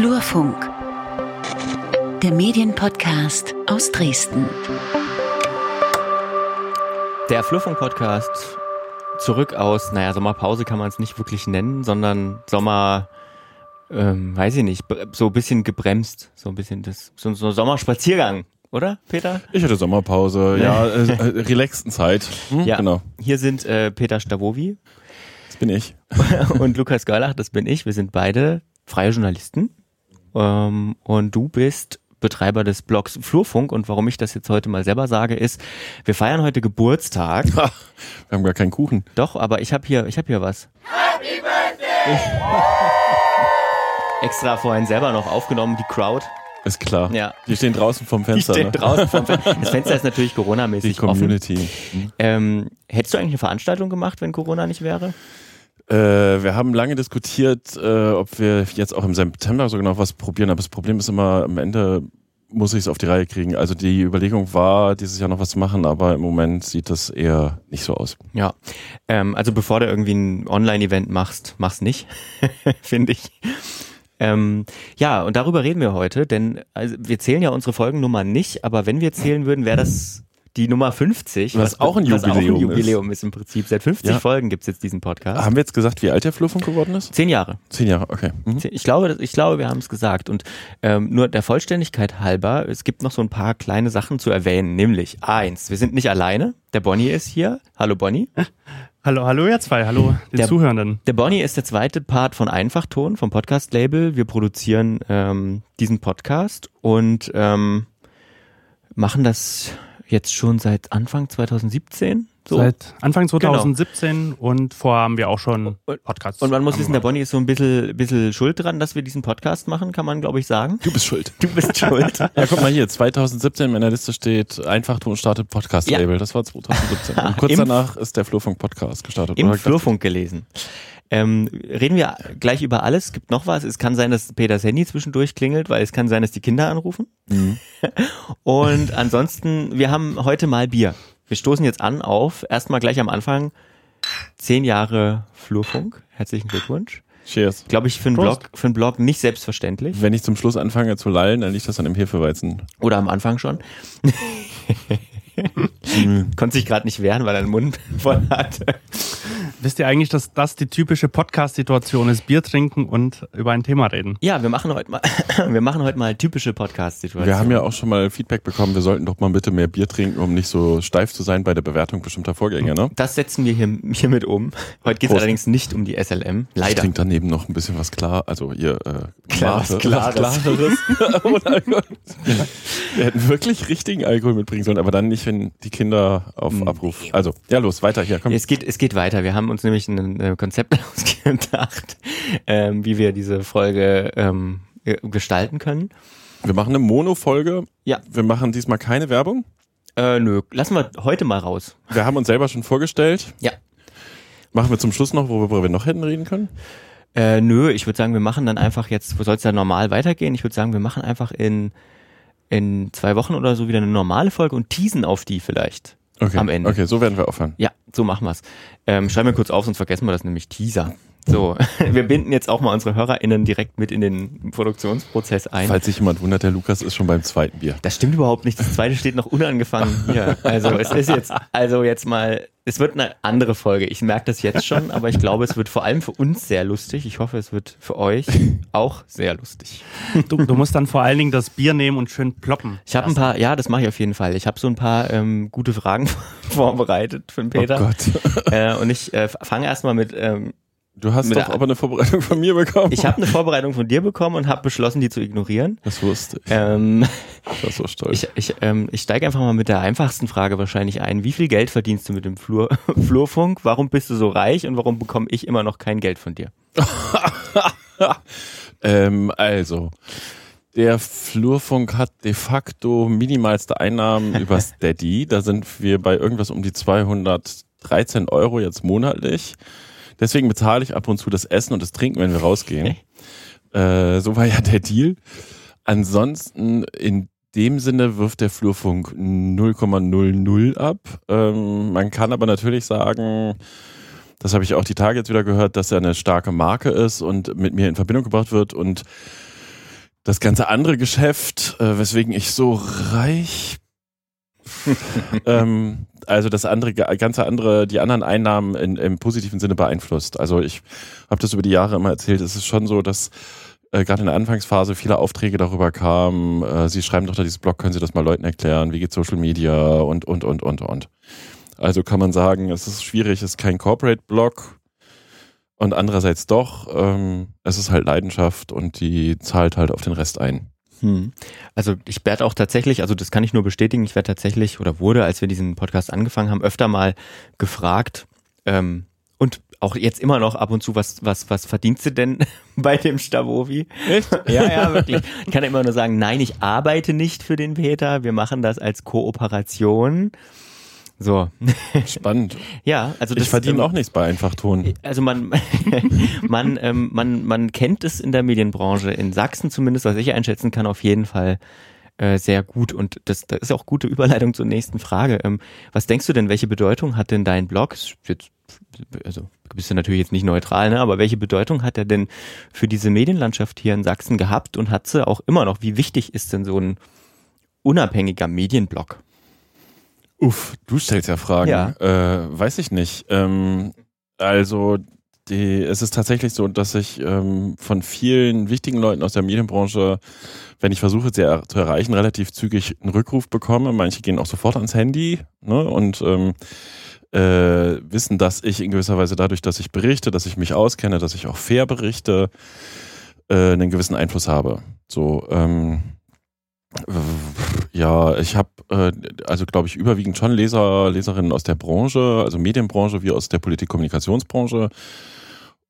Flurfunk, der Medienpodcast aus Dresden. Der Flurfunk-Podcast zurück aus, naja, Sommerpause kann man es nicht wirklich nennen, sondern Sommer, ähm, weiß ich nicht, so ein bisschen gebremst, so ein bisschen das, so, so ein Sommerspaziergang, oder, Peter? Ich hatte Sommerpause, ja, äh, äh, relaxten Zeit. Hm, Ja. Genau, Hier sind äh, Peter Stavovi das bin ich. und Lukas Görlach, das bin ich. Wir sind beide freie Journalisten. Ähm, und du bist Betreiber des Blogs Flurfunk. Und warum ich das jetzt heute mal selber sage, ist, wir feiern heute Geburtstag. Wir haben gar keinen Kuchen. Doch, aber ich habe hier, ich habe hier was. Happy Birthday! Extra vorhin selber noch aufgenommen, die Crowd. Ist klar. Ja. Die stehen draußen vom Die Fenster. stehen ne? draußen vom Fenster. Das Fenster ist natürlich Die Corona-mäßig offen. Community. Ähm, hättest du eigentlich eine Veranstaltung gemacht, wenn Corona nicht wäre? Äh, wir haben lange diskutiert, äh, ob wir jetzt auch im September so genau was probieren. Aber das Problem ist immer, am Ende muss ich es auf die Reihe kriegen. Also die Überlegung war, dieses Jahr noch was zu machen, aber im Moment sieht das eher nicht so aus. Ja. Ähm, also bevor du irgendwie ein Online-Event machst, mach's nicht, finde ich. Ähm, ja, und darüber reden wir heute, denn also wir zählen ja unsere Folgennummer nicht, aber wenn wir zählen würden, wäre das die Nummer 50. Was auch ein was auch ein Jubiläum ist. Ist. im Prinzip. Seit 50 Ja. Folgen gibt's jetzt diesen Podcast. Haben wir jetzt gesagt, wie alt der Flurfunk geworden ist? Zehn Jahre. Zehn Jahre, okay. Mhm. Ich glaube, ich glaube, wir haben es gesagt. Und ähm, nur der Vollständigkeit halber, es gibt noch so ein paar kleine Sachen zu erwähnen. Nämlich eins, wir sind nicht alleine. Der Bonnie ist hier. Hallo Bonnie. Hallo, hallo ihr zwei, hallo den Der- Zuhörenden. Der Bonnie ist der zweite Part von Einfachton, vom Podcast-Label. Wir produzieren ähm, diesen Podcast und ähm, machen das jetzt schon seit Anfang 2017. So. Seit Anfang 2017 und vorher haben wir auch schon Podcasts. und man muss wissen, der. Bonnie ist so ein bisschen, bisschen schuld dran, dass wir diesen Podcast machen, kann man glaube ich sagen. Du bist schuld. Du bist schuld. Ja, guck mal hier, 2017 in meiner Liste steht Einfachton startet Podcast-Label. Das war 2017. Und kurz Im- danach ist der Flurfunk-Podcast gestartet. Im? Flurfunk gelesen. Ähm, reden wir gleich über alles. Es gibt noch was. Es kann sein, dass Peters Handy zwischendurch klingelt, weil es kann sein, dass die Kinder anrufen. Mhm. Und ansonsten, wir haben heute mal Bier. Wir stoßen jetzt an auf, erstmal gleich am Anfang, zehn Jahre Flurfunk. Herzlichen Glückwunsch. Cheers. Glaube ich, für einen, Prost. Blog, für einen Blog nicht selbstverständlich. Wenn ich zum Schluss anfange zu lallen, dann liegt das an dem Hefeweizen. Oder am Anfang schon. Konnte sich gerade nicht wehren, weil er den Mund voll hatte. Wisst ihr eigentlich, dass das die typische Podcast-Situation ist? Bier trinken und über ein Thema reden. Ja, wir machen heute mal, wir machen heute mal typische Podcast-Situationen. Wir haben ja auch schon mal Feedback bekommen, wir sollten doch mal bitte mehr Bier trinken, um nicht so steif zu sein bei der Bewertung bestimmter Vorgänge, ne? Das setzen wir hier, hiermit um. Heute geht es allerdings nicht um die SLM. Ich Leider. trinke daneben noch ein bisschen was klar, also ihr äh, Klar, was Mate. Klares. Wir hätten wirklich richtigen Alkohol mitbringen sollen, aber dann nicht, wenn die Kinder auf Abruf. Also, ja los, weiter hier, komm. Es geht, es geht weiter. Wir haben uns nämlich ein Konzept ausgedacht, ähm, wie wir diese Folge ähm, äh, gestalten können. Wir machen eine Mono-Folge. Ja. Wir machen diesmal keine Werbung. Äh, nö, lassen wir heute mal raus. Wir haben uns selber schon vorgestellt. Ja. Machen wir zum Schluss noch, worüber wir noch hätten reden können? Äh, nö, ich würde sagen, wir machen dann einfach jetzt, wo soll es dann normal weitergehen? Ich würde sagen, wir machen einfach in, in zwei Wochen oder so wieder eine normale Folge und teasen auf die vielleicht. Okay. Am Ende. Okay, so werden wir aufhören. Ja, so machen wir's. Ähm, schreiben wir kurz auf, sonst vergessen wir das nämlich Teaser. So, wir binden jetzt auch mal unsere HörerInnen direkt mit in den Produktionsprozess ein. Falls sich jemand wundert, der Lukas ist schon beim zweiten Bier. Das stimmt überhaupt nicht. Das zweite steht noch unangefangen hier. Also es ist jetzt, also jetzt mal, es wird eine andere Folge. Ich merke das jetzt schon, aber ich glaube, es wird vor allem für uns sehr lustig. Ich hoffe, es wird für euch auch sehr lustig. Du, du musst dann vor allen Dingen das Bier nehmen und schön ploppen. Ich habe ein paar, ja, das mache ich auf jeden Fall. Ich habe so ein paar ähm, gute Fragen vorbereitet für den Peter. Oh Gott. Äh, und ich äh, fange erstmal mit, ähm, Du hast doch aber eine Vorbereitung von mir bekommen. ich habe eine Vorbereitung von dir bekommen und habe beschlossen, die zu ignorieren. Das wusste ich. Ähm, Ich war so stolz. ich ich, ähm, ich steige einfach mal mit der einfachsten Frage wahrscheinlich ein. Wie viel Geld verdienst du mit dem Flur, Flurfunk? Warum bist du so reich und warum bekomme ich immer noch kein Geld von dir? ähm, also, der Flurfunk hat de facto minimalste Einnahmen über Steady. Da sind wir bei irgendwas um die 213 Euro jetzt monatlich. Deswegen bezahle ich ab und zu das Essen und das Trinken, wenn wir rausgehen. Äh, so war ja der Deal. Ansonsten in dem Sinne wirft der Flurfunk 0,00 ab. Ähm, man kann aber natürlich sagen, das habe ich auch die Tage jetzt wieder gehört, dass er eine starke Marke ist und mit mir in Verbindung gebracht wird und das ganze andere Geschäft, äh, weswegen ich so reich ähm, also das andere, ganze andere, die anderen Einnahmen in, im positiven Sinne beeinflusst. Also ich habe das über die Jahre immer erzählt. Es ist schon so, dass äh, gerade in der Anfangsphase viele Aufträge darüber kamen. Äh, Sie schreiben doch da dieses Blog, können Sie das mal Leuten erklären? Wie geht Social Media und, und, und, und, und. Also kann man sagen, es ist schwierig, es ist kein Corporate-Blog. Und andererseits doch, ähm, es ist halt Leidenschaft und die zahlt halt auf den Rest ein. Hm. Also ich werde auch tatsächlich, also das kann ich nur bestätigen, ich werde tatsächlich oder wurde, als wir diesen Podcast angefangen haben, öfter mal gefragt ähm, und auch jetzt immer noch ab und zu, was, was, was verdienst du denn bei dem Stavovi? Echt? Ja, ja, wirklich. Ich kann immer nur sagen, nein, ich arbeite nicht für den Peter, wir machen das als Kooperation. So. Spannend. ja, also das, ich verdiene ähm, auch nichts bei Einfachton. Also man, man, ähm, man, man kennt es in der Medienbranche, in Sachsen zumindest, was ich einschätzen kann, auf jeden Fall äh, sehr gut. Und das, das ist auch gute Überleitung zur nächsten Frage. Ähm, was denkst du denn, welche Bedeutung hat denn dein Blog? Jetzt, also du bist ja natürlich jetzt nicht neutral, ne? aber welche Bedeutung hat er denn für diese Medienlandschaft hier in Sachsen gehabt und hat sie auch immer noch? Wie wichtig ist denn so ein unabhängiger Medienblog? Uff, du stellst ja Fragen. Ja. Äh, weiß ich nicht. Ähm, also die, es ist tatsächlich so, dass ich ähm, von vielen wichtigen Leuten aus der Medienbranche, wenn ich versuche, sie zu erreichen, relativ zügig einen Rückruf bekomme. Manche gehen auch sofort ans Handy ne, und ähm, äh, wissen, dass ich in gewisser Weise dadurch, dass ich berichte, dass ich mich auskenne, dass ich auch fair berichte, äh, einen gewissen Einfluss habe. So, ähm, ja, ich habe äh, also glaube ich überwiegend schon Leser, Leserinnen aus der Branche, also Medienbranche wie aus der Politik-Kommunikationsbranche.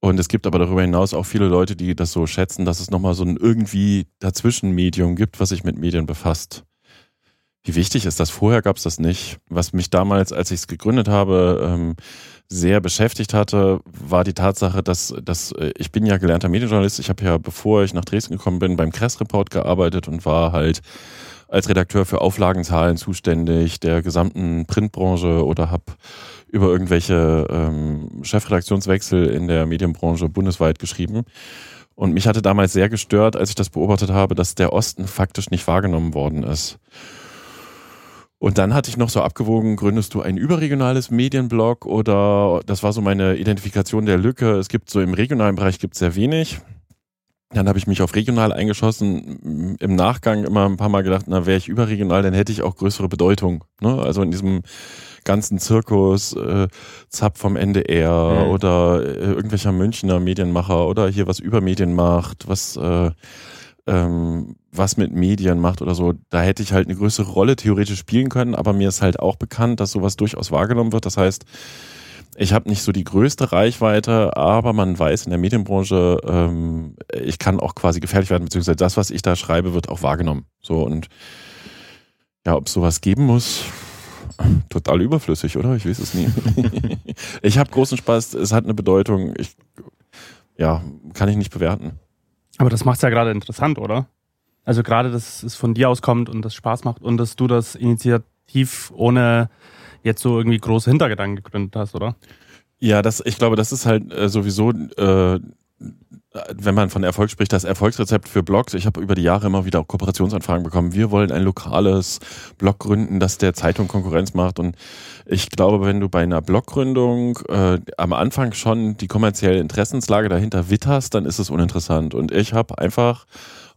Und es gibt aber darüber hinaus auch viele Leute, die das so schätzen, dass es nochmal so ein irgendwie dazwischen Medium gibt, was sich mit Medien befasst. Wie wichtig ist das? Vorher gab es das nicht. Was mich damals, als ich es gegründet habe, ähm, sehr beschäftigt hatte, war die Tatsache, dass, dass äh, ich bin ja gelernter Medienjournalist. Ich habe ja, bevor ich nach Dresden gekommen bin, beim Kress-Report gearbeitet und war halt als Redakteur für Auflagenzahlen zuständig der gesamten Printbranche oder habe über irgendwelche ähm, Chefredaktionswechsel in der Medienbranche bundesweit geschrieben. Und mich hatte damals sehr gestört, als ich das beobachtet habe, dass der Osten faktisch nicht wahrgenommen worden ist. Und dann hatte ich noch so abgewogen, gründest du ein überregionales Medienblog oder das war so meine Identifikation der Lücke. Es gibt so im regionalen Bereich gibt es sehr wenig. Dann habe ich mich auf regional eingeschossen, im Nachgang immer ein paar Mal gedacht, na, wäre ich überregional, dann hätte ich auch größere Bedeutung. Ne? Also in diesem ganzen Zirkus, äh, Zapp vom NDR mhm. oder äh, irgendwelcher Münchner Medienmacher oder hier was über Medien macht, was äh, ähm, was mit Medien macht oder so, da hätte ich halt eine größere Rolle theoretisch spielen können, aber mir ist halt auch bekannt, dass sowas durchaus wahrgenommen wird. Das heißt, ich habe nicht so die größte Reichweite, aber man weiß in der Medienbranche, ähm, ich kann auch quasi gefährlich werden, beziehungsweise das, was ich da schreibe, wird auch wahrgenommen. So und ja, ob es sowas geben muss, total überflüssig, oder? Ich weiß es nie. ich habe großen Spaß, es hat eine Bedeutung. Ich, ja, kann ich nicht bewerten. Aber das macht es ja gerade interessant, oder? Also gerade, dass es von dir aus kommt und das Spaß macht und dass du das initiativ ohne jetzt so irgendwie große Hintergedanken gegründet hast, oder? Ja, das, ich glaube, das ist halt äh, sowieso äh, wenn man von Erfolg spricht, das Erfolgsrezept für Blogs. Ich habe über die Jahre immer wieder auch Kooperationsanfragen bekommen. Wir wollen ein lokales Blog gründen, das der Zeitung Konkurrenz macht. Und ich glaube, wenn du bei einer Bloggründung äh, am Anfang schon die kommerzielle Interessenslage dahinter witterst, dann ist es uninteressant. Und ich habe einfach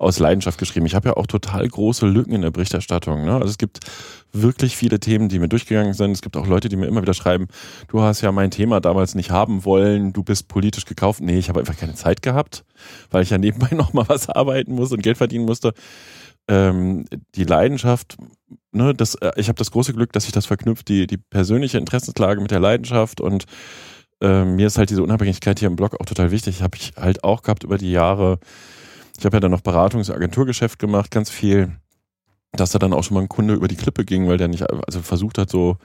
aus Leidenschaft geschrieben. Ich habe ja auch total große Lücken in der Berichterstattung. Ne? Also es gibt wirklich viele Themen, die mir durchgegangen sind. Es gibt auch Leute, die mir immer wieder schreiben, du hast ja mein Thema damals nicht haben wollen, du bist politisch gekauft. Nee, ich habe einfach keine Zeit gehabt, weil ich ja nebenbei nochmal was arbeiten muss und Geld verdienen musste. Ähm, die Leidenschaft, ne, das, äh, ich habe das große Glück, dass sich das verknüpft, die, die persönliche Interessenslage mit der Leidenschaft und ähm, mir ist halt diese Unabhängigkeit hier im Blog auch total wichtig. Habe ich halt auch gehabt über die Jahre. Ich habe ja dann noch Beratungs- und Agenturgeschäft gemacht, ganz viel dass da dann auch schon mal ein Kunde über die Klippe ging, weil der nicht, also versucht hat, so,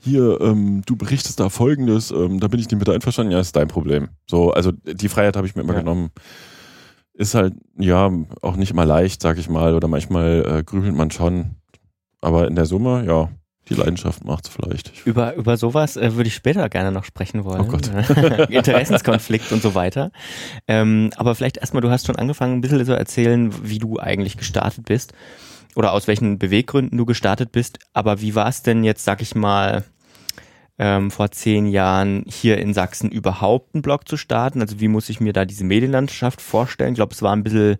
hier, ähm, du berichtest da folgendes, ähm, da bin ich nicht mit einverstanden, ja, ist dein Problem. So, also die Freiheit habe ich mir immer ja. genommen. Ist halt, ja, auch nicht immer leicht, sag ich mal, oder manchmal äh, grübelt man schon. Aber in der Summe, ja, Die Leidenschaft macht's vielleicht. Ich- Über, über sowas äh, würde ich später gerne noch sprechen wollen. Oh Gott. Interessenskonflikt und so weiter. Ähm, aber vielleicht erstmal, du hast schon angefangen, ein bisschen zu erzählen, wie du eigentlich gestartet bist oder aus welchen Beweggründen du gestartet bist. Aber wie war es denn jetzt, sag ich mal, ähm, vor zehn Jahren hier in Sachsen überhaupt einen Blog zu starten? Also wie muss ich mir da diese Medienlandschaft vorstellen? Ich glaube, es war ein bisschen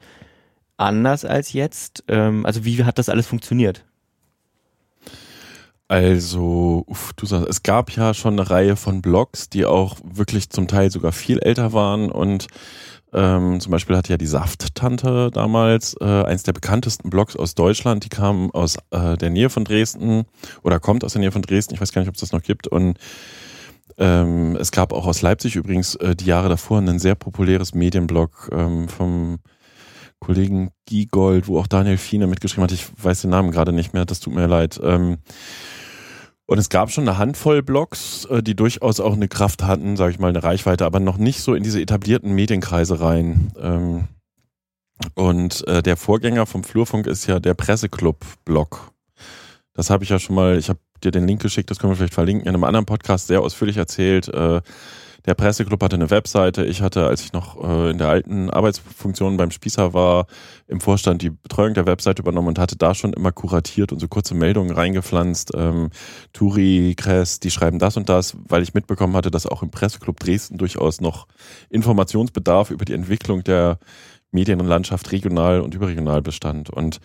anders als jetzt. Ähm, also wie hat das alles funktioniert? Also, uff, du sagst, es gab ja schon eine Reihe von Blogs, die auch wirklich zum Teil sogar viel älter waren und ähm, zum Beispiel hatte ja die Saft-Tante damals äh, eins der bekanntesten Blogs aus Deutschland, die kam aus äh, der Nähe von Dresden oder kommt aus der Nähe von Dresden, ich weiß gar nicht, ob es das noch gibt und ähm, es gab auch aus Leipzig übrigens äh, die Jahre davor ein sehr populäres Medienblog ähm, vom Kollegen Giegold, wo auch Daniel Fiene mitgeschrieben hat. Ich weiß den Namen gerade nicht mehr, das tut mir leid. Ähm, und es gab schon eine Handvoll Blogs, äh, die durchaus auch eine Kraft hatten, sage ich mal, eine Reichweite, aber noch nicht so in diese etablierten Medienkreise rein. Ähm, und äh, der Vorgänger vom Flurfunk ist ja der Presseclub-Blog. Das habe ich ja schon mal, ich habe dir den Link geschickt, das können wir vielleicht verlinken, in einem anderen Podcast sehr ausführlich erzählt. Der Presseclub hatte eine Webseite. Ich hatte, als ich noch äh, in der alten Arbeitsfunktion beim Spießer war, im Vorstand die Betreuung der Webseite übernommen und hatte da schon immer kuratiert und so kurze Meldungen reingepflanzt. Ähm, Turi, Kress, die schreiben das und das, weil ich mitbekommen hatte, dass auch im Presseclub Dresden durchaus noch Informationsbedarf über die Entwicklung der Medienlandschaft regional und überregional bestand. Und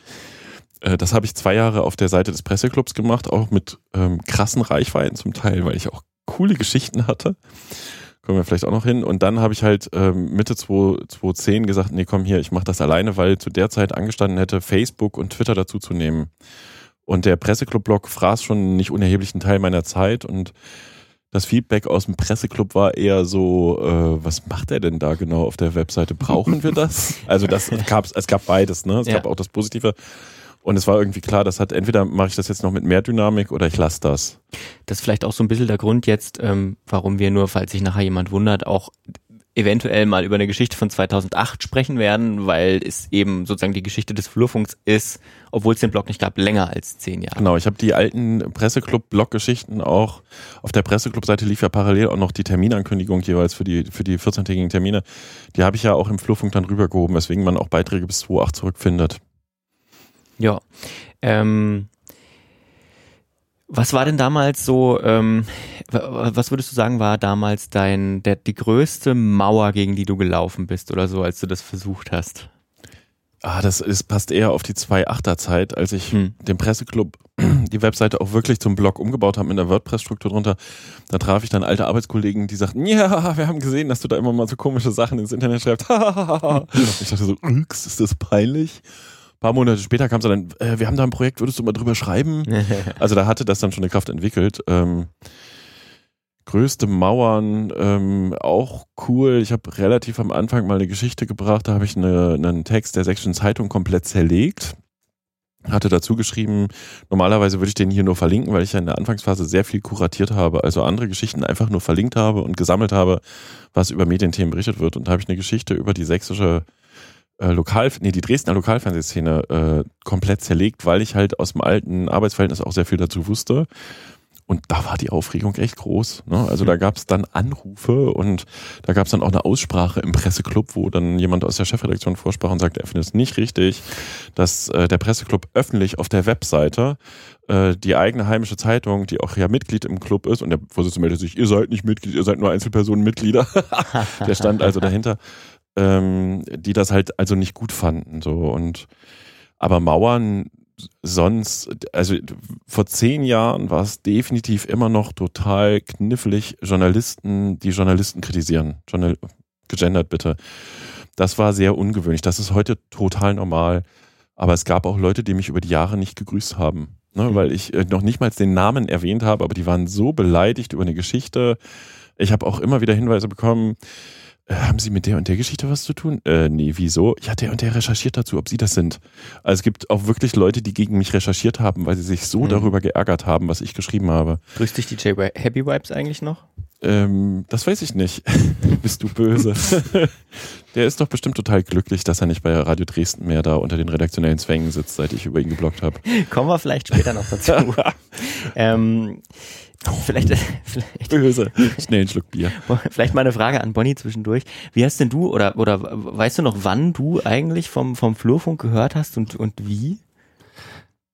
äh, das habe ich zwei Jahre auf der Seite des Presseclubs gemacht, auch mit ähm, krassen Reichweiten zum Teil, weil ich auch coole Geschichten hatte. Kommen wir vielleicht auch noch hin. Und dann habe ich halt ähm, Mitte 2 2010 gesagt, nee, komm hier, ich mache das alleine, weil zu der Zeit angestanden hätte, Facebook und Twitter dazu zu nehmen. Und der Presseclub-Blog fraß schon einen nicht unerheblichen Teil meiner Zeit und das Feedback aus dem Presseclub war eher so, äh, was macht er denn da genau auf der Webseite? Brauchen wir das? Also das gab es gab beides, ne? Es Ja. gab auch das Positive. Und es war irgendwie klar, das hat entweder mache ich das jetzt noch mit mehr Dynamik oder ich lasse das. Das ist vielleicht auch so ein bisschen der Grund jetzt, ähm, warum wir nur, falls sich nachher jemand wundert, auch eventuell mal über eine Geschichte von 2008 sprechen werden, weil es eben sozusagen die Geschichte des Flurfunks ist, obwohl es den Blog nicht gab, länger als zehn Jahre. Genau, ich habe die alten Presseclub-Blog-Geschichten auch auf der Presseclub-Seite lief ja parallel auch noch die Terminankündigung jeweils für die für die 14-tägigen Termine. Die habe ich ja auch im Flurfunk dann rübergehoben, weswegen man auch Beiträge bis 2.8 zurückfindet. Ja. Ähm, was war denn damals so, ähm, wa- was würdest du sagen, war damals dein, der, die größte Mauer, gegen die du gelaufen bist oder so, als du das versucht hast? Ah, das ist, passt eher auf die 2.8er Zeit, als ich Hm. den Presseclub die Webseite auch wirklich zum Blog umgebaut habe mit einer WordPress-Struktur drunter. Da traf ich dann alte Arbeitskollegen, die sagten, ja, wir haben gesehen, dass du da immer mal so komische Sachen ins Internet schreibst. ich dachte so, "Ups, ist das peinlich? Ein paar Monate später kam es dann, äh, wir haben da ein Projekt, würdest du mal drüber schreiben? Also da hatte das dann schon eine Kraft entwickelt. Ähm, größte Mauern, ähm, auch cool. Ich habe relativ am Anfang mal eine Geschichte gebracht, da habe ich eine, einen Text der Sächsischen Zeitung komplett zerlegt. Hatte dazu geschrieben, normalerweise würde ich den hier nur verlinken, weil ich ja in der Anfangsphase sehr viel kuratiert habe, also andere Geschichten einfach nur verlinkt habe und gesammelt habe, was über Medienthemen berichtet wird. Und da habe ich eine Geschichte über die sächsische äh, Lokal, nee, die Dresdner Lokalfernsehszene äh, komplett zerlegt, weil ich halt aus dem alten Arbeitsverhältnis auch sehr viel dazu wusste. Und da war die Aufregung echt groß. Ne? Also da gab es dann Anrufe und da gab es dann auch eine Aussprache im Presseclub, wo dann jemand aus der Chefredaktion vorsprach und sagte, er findet es nicht richtig, dass äh, der Presseclub öffentlich auf der Webseite äh, die eigene heimische Zeitung, die auch ja Mitglied im Club ist, und der Vorsitzende meldete sich, ihr seid nicht Mitglied, ihr seid nur Einzelpersonenmitglieder. der stand also dahinter, ähm, die das halt also nicht gut fanden. So und aber Mauern sonst, also vor zehn Jahren war es definitiv immer noch total knifflig, Journalisten, die Journalisten kritisieren. Journal gegendert bitte. Das war sehr ungewöhnlich. Das ist heute total normal. Aber es gab auch Leute, die mich über die Jahre nicht gegrüßt haben. Ne, weil ich äh, noch nicht mal den Namen erwähnt habe, aber die waren so beleidigt über eine Geschichte. Ich habe auch immer wieder Hinweise bekommen, haben Sie mit der und der Geschichte was zu tun? Äh, nee, wieso? Ja, der und der recherchiert dazu, ob Sie das sind. Also es gibt auch wirklich Leute, die gegen mich recherchiert haben, weil sie sich so Mhm. darüber geärgert haben, was ich geschrieben habe. Grüßt dich DJ Happy Vibes eigentlich noch? Ähm, das weiß ich nicht. Bist du böse? Der ist doch bestimmt total glücklich, dass er nicht bei Radio Dresden mehr da unter den redaktionellen Zwängen sitzt, seit ich über ihn geblockt habe. Kommen wir vielleicht später noch dazu. ähm, vielleicht, vielleicht, Böse. Schnell einen Schluck Bier. vielleicht mal eine Frage an Bonnie zwischendurch. Wie hast denn du oder, oder weißt du noch, wann du eigentlich vom, vom Flurfunk gehört hast und, und wie?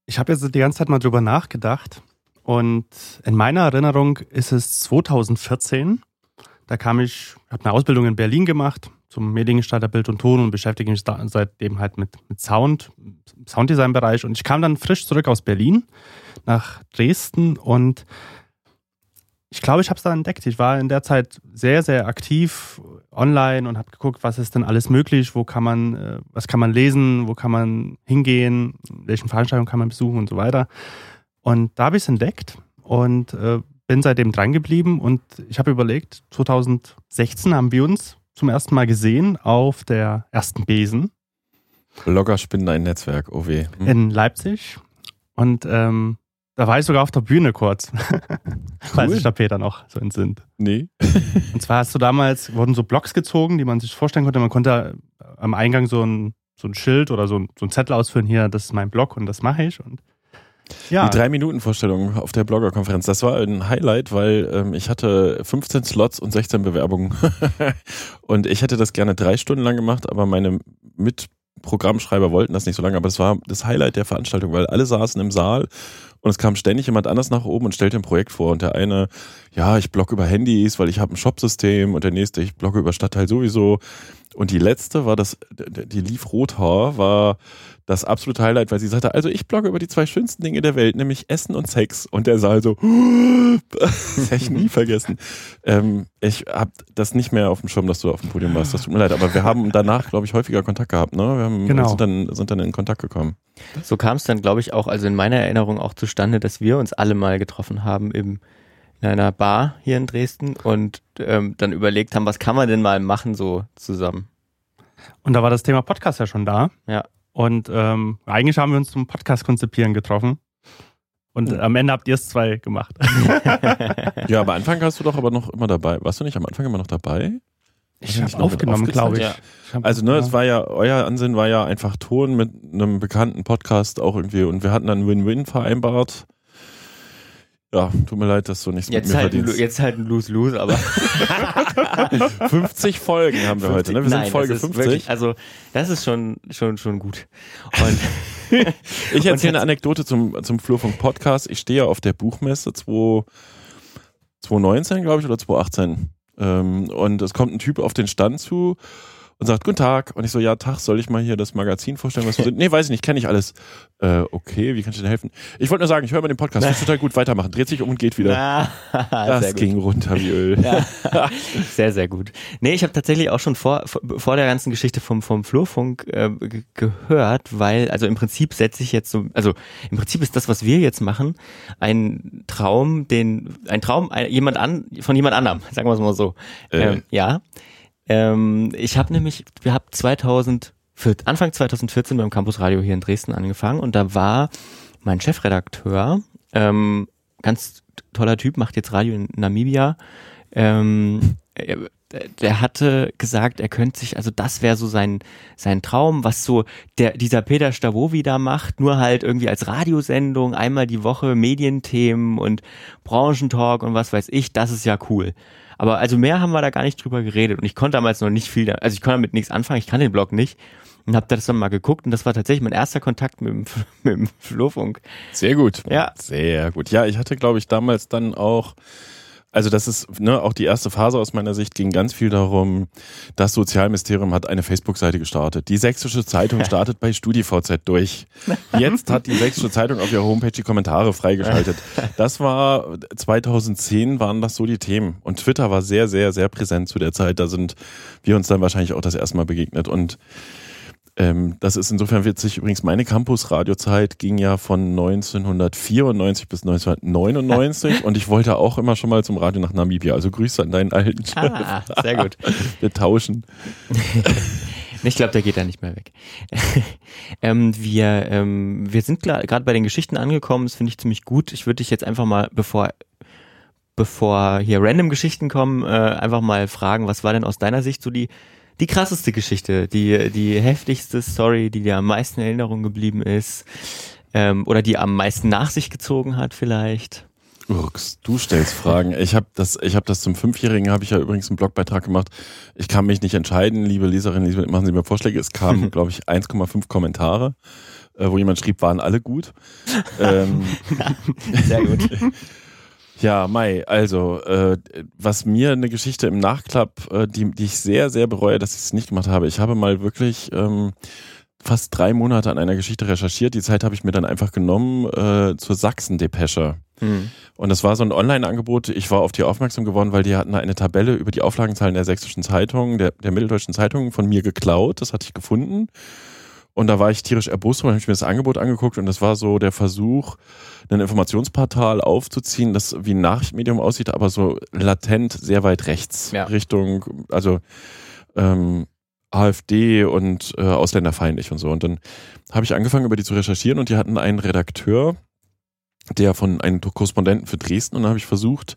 Ich habe jetzt die ganze Zeit mal drüber nachgedacht und in meiner Erinnerung ist es 2014. Da kam ich, habe eine Ausbildung in Berlin gemacht zum Mediengestalter Bild und Ton und beschäftige mich seitdem halt mit, mit Sound, Sounddesign-Bereich. Und ich kam dann frisch zurück aus Berlin nach Dresden und ich glaube, ich habe es da entdeckt. Ich war in der Zeit sehr, sehr aktiv online und habe geguckt, was ist denn alles möglich, wo kann man, äh, was kann man lesen, wo kann man hingehen, welchen Veranstaltungen kann man besuchen und so weiter. Und da habe ich es entdeckt und äh, bin seitdem dran geblieben und ich habe überlegt, 2016 haben wir uns zum ersten Mal gesehen auf der ersten Besen. Blogger spinnen ein Netzwerk, oh weh. Hm. In Leipzig. Und ähm, da war ich sogar auf der Bühne kurz. Falls sich da Peter noch so entzünnt. Nee. und zwar hast du damals, wurden so Blocks gezogen, die man sich vorstellen konnte. Man konnte am Eingang so ein, so ein Schild oder so ein, so ein Zettel ausführen, hier, das ist mein Blog und das mache ich. Und ja. Die Drei-Minuten-Vorstellung auf der Blogger-Konferenz, das war ein Highlight, weil ähm, ich hatte 15 Slots und 16 Bewerbungen. und ich hätte das gerne drei Stunden lang gemacht, aber meine Mitprogrammschreiber wollten das nicht so lange. Aber das war das Highlight der Veranstaltung, weil alle saßen im Saal und es kam ständig jemand anders nach oben und stellte ein Projekt vor. Und der eine, ja, ich blogge über Handys, weil ich habe ein Shopsystem. Und der nächste, ich blogge über Stadtteil sowieso. Und die letzte war das, die lief Rothaar, war das absolute Highlight, weil sie sagte, also ich blogge über die zwei schönsten Dinge der Welt, nämlich Essen und Sex. Und der Saal so, das hätte ich nie vergessen. Ähm, ich habe das nicht mehr auf dem Schirm, dass du auf dem Podium warst. Das tut mir leid, aber wir haben danach, glaube ich, häufiger Kontakt gehabt. Ne? Wir haben, genau. sind, dann, sind dann in Kontakt gekommen. So kam es dann, glaube ich, auch, also in meiner Erinnerung auch zustande, dass wir uns alle mal getroffen haben im, in einer Bar hier in Dresden und ähm, dann überlegt haben, was kann man denn mal machen so zusammen. Und da war das Thema Podcast ja schon da. Ja. Und ähm, eigentlich haben wir uns zum Podcast konzipieren getroffen. Und oh. am Ende habt ihr es zwei gemacht. ja, aber Anfang hast du doch aber noch immer dabei. Warst du nicht am Anfang immer noch dabei? Ich habe aufgenommen, glaube ich. Ja. Also ne, es war ja, euer Ansinn war ja einfach Ton mit einem bekannten Podcast auch irgendwie und wir hatten dann Win-Win vereinbart. Ja, tut mir leid, dass du nichts jetzt mit mir halt verdienst. Jetzt halt ein Lose-Lose, aber 50 Folgen haben wir 50, heute, ne? Wir nein, sind Folge das 50. Wirklich, also das ist schon, schon, schon gut. Und ich erzähle eine Anekdote zum, zum Flurfunk Podcast. Ich stehe auf der Buchmesse 2, 2019, glaube ich, oder 2018. Ähm, und es kommt ein Typ auf den Stand zu und sagt, guten Tag. Und ich so, ja, Tag, soll ich mal hier das Magazin vorstellen, was wir sind? Nee, weiß ich nicht, kenne ich alles. Äh, okay, wie kann ich dir helfen? Ich wollte nur sagen, ich höre mal den Podcast, ist total gut, weitermachen. Dreht sich um und geht wieder. das ging runter wie Öl. Ja. Sehr, sehr gut. Nee, ich habe tatsächlich auch schon vor, vor der ganzen Geschichte vom, vom Flurfunk äh, gehört, weil, also im Prinzip setze ich jetzt so, also im Prinzip ist das, was wir jetzt machen, ein Traum, den, ein Traum jemand an, von jemand anderem, sagen wir es mal so. Äh. Ähm, ja. Ähm, ich habe nämlich, wir haben 2000, Anfang 2014 beim Campus Radio hier in Dresden angefangen und da war mein Chefredakteur, ähm, ganz toller Typ, macht jetzt Radio in Namibia. Ähm, der hatte gesagt, er könnte sich, also das wäre so sein, sein Traum, was so der, dieser Peter Stavovi da macht, nur halt irgendwie als Radiosendung, einmal die Woche Medienthemen und Branchentalk und was weiß ich, das ist ja cool. Aber also mehr haben wir da gar nicht drüber geredet und ich konnte damals noch nicht viel, also ich konnte damit nichts anfangen, ich kann den Blog nicht und habe das dann mal geguckt und das war tatsächlich mein erster Kontakt mit dem, mit dem Flurfunk. Sehr gut. Ja. Sehr gut. Ja, ich hatte glaube ich damals dann auch also das ist ne, auch die erste Phase aus meiner Sicht ging ganz viel darum, das Sozialministerium hat eine Facebook-Seite gestartet. Die Sächsische Zeitung startet bei StudiVZ durch. Jetzt hat die Sächsische Zeitung auf ihrer Homepage die Kommentare freigeschaltet. Das war 2010 waren das so die Themen und Twitter war sehr sehr sehr präsent zu der Zeit. Da sind wir uns dann wahrscheinlich auch das erste Mal begegnet und ähm, das ist insofern witzig. Übrigens, meine Campus-Radiozeit ging ja von 1994 bis 1999 und ich wollte auch immer schon mal zum Radio nach Namibia. Also Grüße an deinen alten Chef. Ah, sehr gut. Wir tauschen. Ich glaube, der geht da nicht mehr weg. ähm, wir, ähm, wir sind gerade bei den Geschichten angekommen. Das finde ich ziemlich gut. Ich würde dich jetzt einfach mal, bevor bevor hier random Geschichten kommen, äh, einfach mal fragen, was war denn aus deiner Sicht so die, die krasseste Geschichte, die, die heftigste Story, die dir am meisten in Erinnerung geblieben ist, ähm, oder die am meisten nach sich gezogen hat vielleicht? Ux, du stellst Fragen. Ich habe das, ich habe das zum Fünfjährigen habe ich ja übrigens einen Blogbeitrag gemacht. Ich kann mich nicht entscheiden, liebe Leserinnen, liebe, machen Sie mir Vorschläge. Es kamen, glaube ich, 1,5 Kommentare, äh, wo jemand schrieb, waren alle gut. ähm, Sehr gut. Ja, Mai, also, äh, was mir eine Geschichte im Nachklapp, äh, die, die ich sehr, sehr bereue, dass ich es nicht gemacht habe. Ich habe mal wirklich ähm, fast drei Monate an einer Geschichte recherchiert. Die Zeit habe ich mir dann einfach genommen äh, zur Sachsen-Depesche. Hm. Und das war so ein Online-Angebot. Ich war auf die aufmerksam geworden, weil die hatten eine Tabelle über die Auflagenzahlen der sächsischen Zeitung, der, der mitteldeutschen Zeitung von mir geklaut. Das hatte ich gefunden. Und da war ich tierisch erbost und habe ich mir das Angebot angeguckt und das war so der Versuch, ein Informationsportal aufzuziehen, das wie ein Nachrichtenmedium aussieht, aber so latent sehr weit rechts Ja. Richtung, also ähm, AfD und äh, ausländerfeindlich und so. Und dann habe ich angefangen, über die zu recherchieren und die hatten einen Redakteur, der von einem Korrespondenten für Dresden und dann habe ich versucht,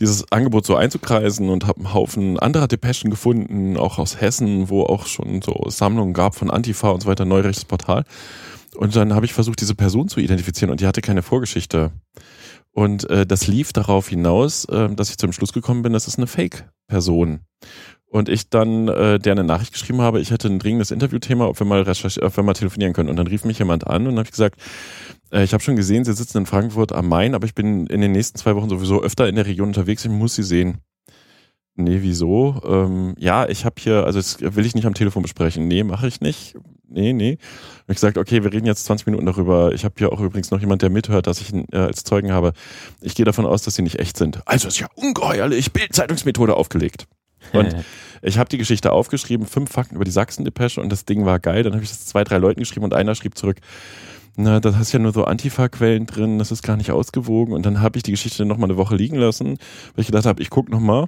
dieses Angebot so einzukreisen und habe einen Haufen anderer Depeschen gefunden, auch aus Hessen, wo auch schon so Sammlungen gab von Antifa und so weiter, neurechtes Portal. Und dann habe ich versucht, diese Person zu identifizieren und die hatte keine Vorgeschichte. Und äh, das lief darauf hinaus, äh, dass ich zum Schluss gekommen bin, das ist eine Fake-Person. Und ich dann äh, der eine Nachricht geschrieben habe, ich hätte ein dringendes Interviewthema, ob wir mal ob wir mal telefonieren können. Und dann rief mich jemand an und habe ich gesagt, ich habe schon gesehen, Sie sitzen in Frankfurt am Main, aber ich bin in den nächsten zwei Wochen sowieso öfter in der Region unterwegs, ich muss Sie sehen. Nee, wieso? Ähm, ja, ich habe hier, also das will ich nicht am Telefon besprechen. Nee, mache ich nicht. Nee, nee. Hab ich gesagt, okay, wir reden jetzt 20 Minuten darüber. Ich habe hier auch übrigens noch jemand, der mithört, dass ich ihn äh, als Zeugen habe. Ich gehe davon aus, dass sie nicht echt sind. Also ist ja ungeheuerlich Bildzeitungsmethode aufgelegt. Und ich habe die Geschichte aufgeschrieben, fünf Fakten über die Sachsen-Depesche und das Ding war geil. Dann habe ich das zwei, drei Leuten geschrieben und einer schrieb zurück, na, das hast ja nur so Antifa-Quellen drin, das ist gar nicht ausgewogen. Und dann habe ich die Geschichte noch mal eine Woche liegen lassen, weil ich gedacht habe, ich guck noch mal.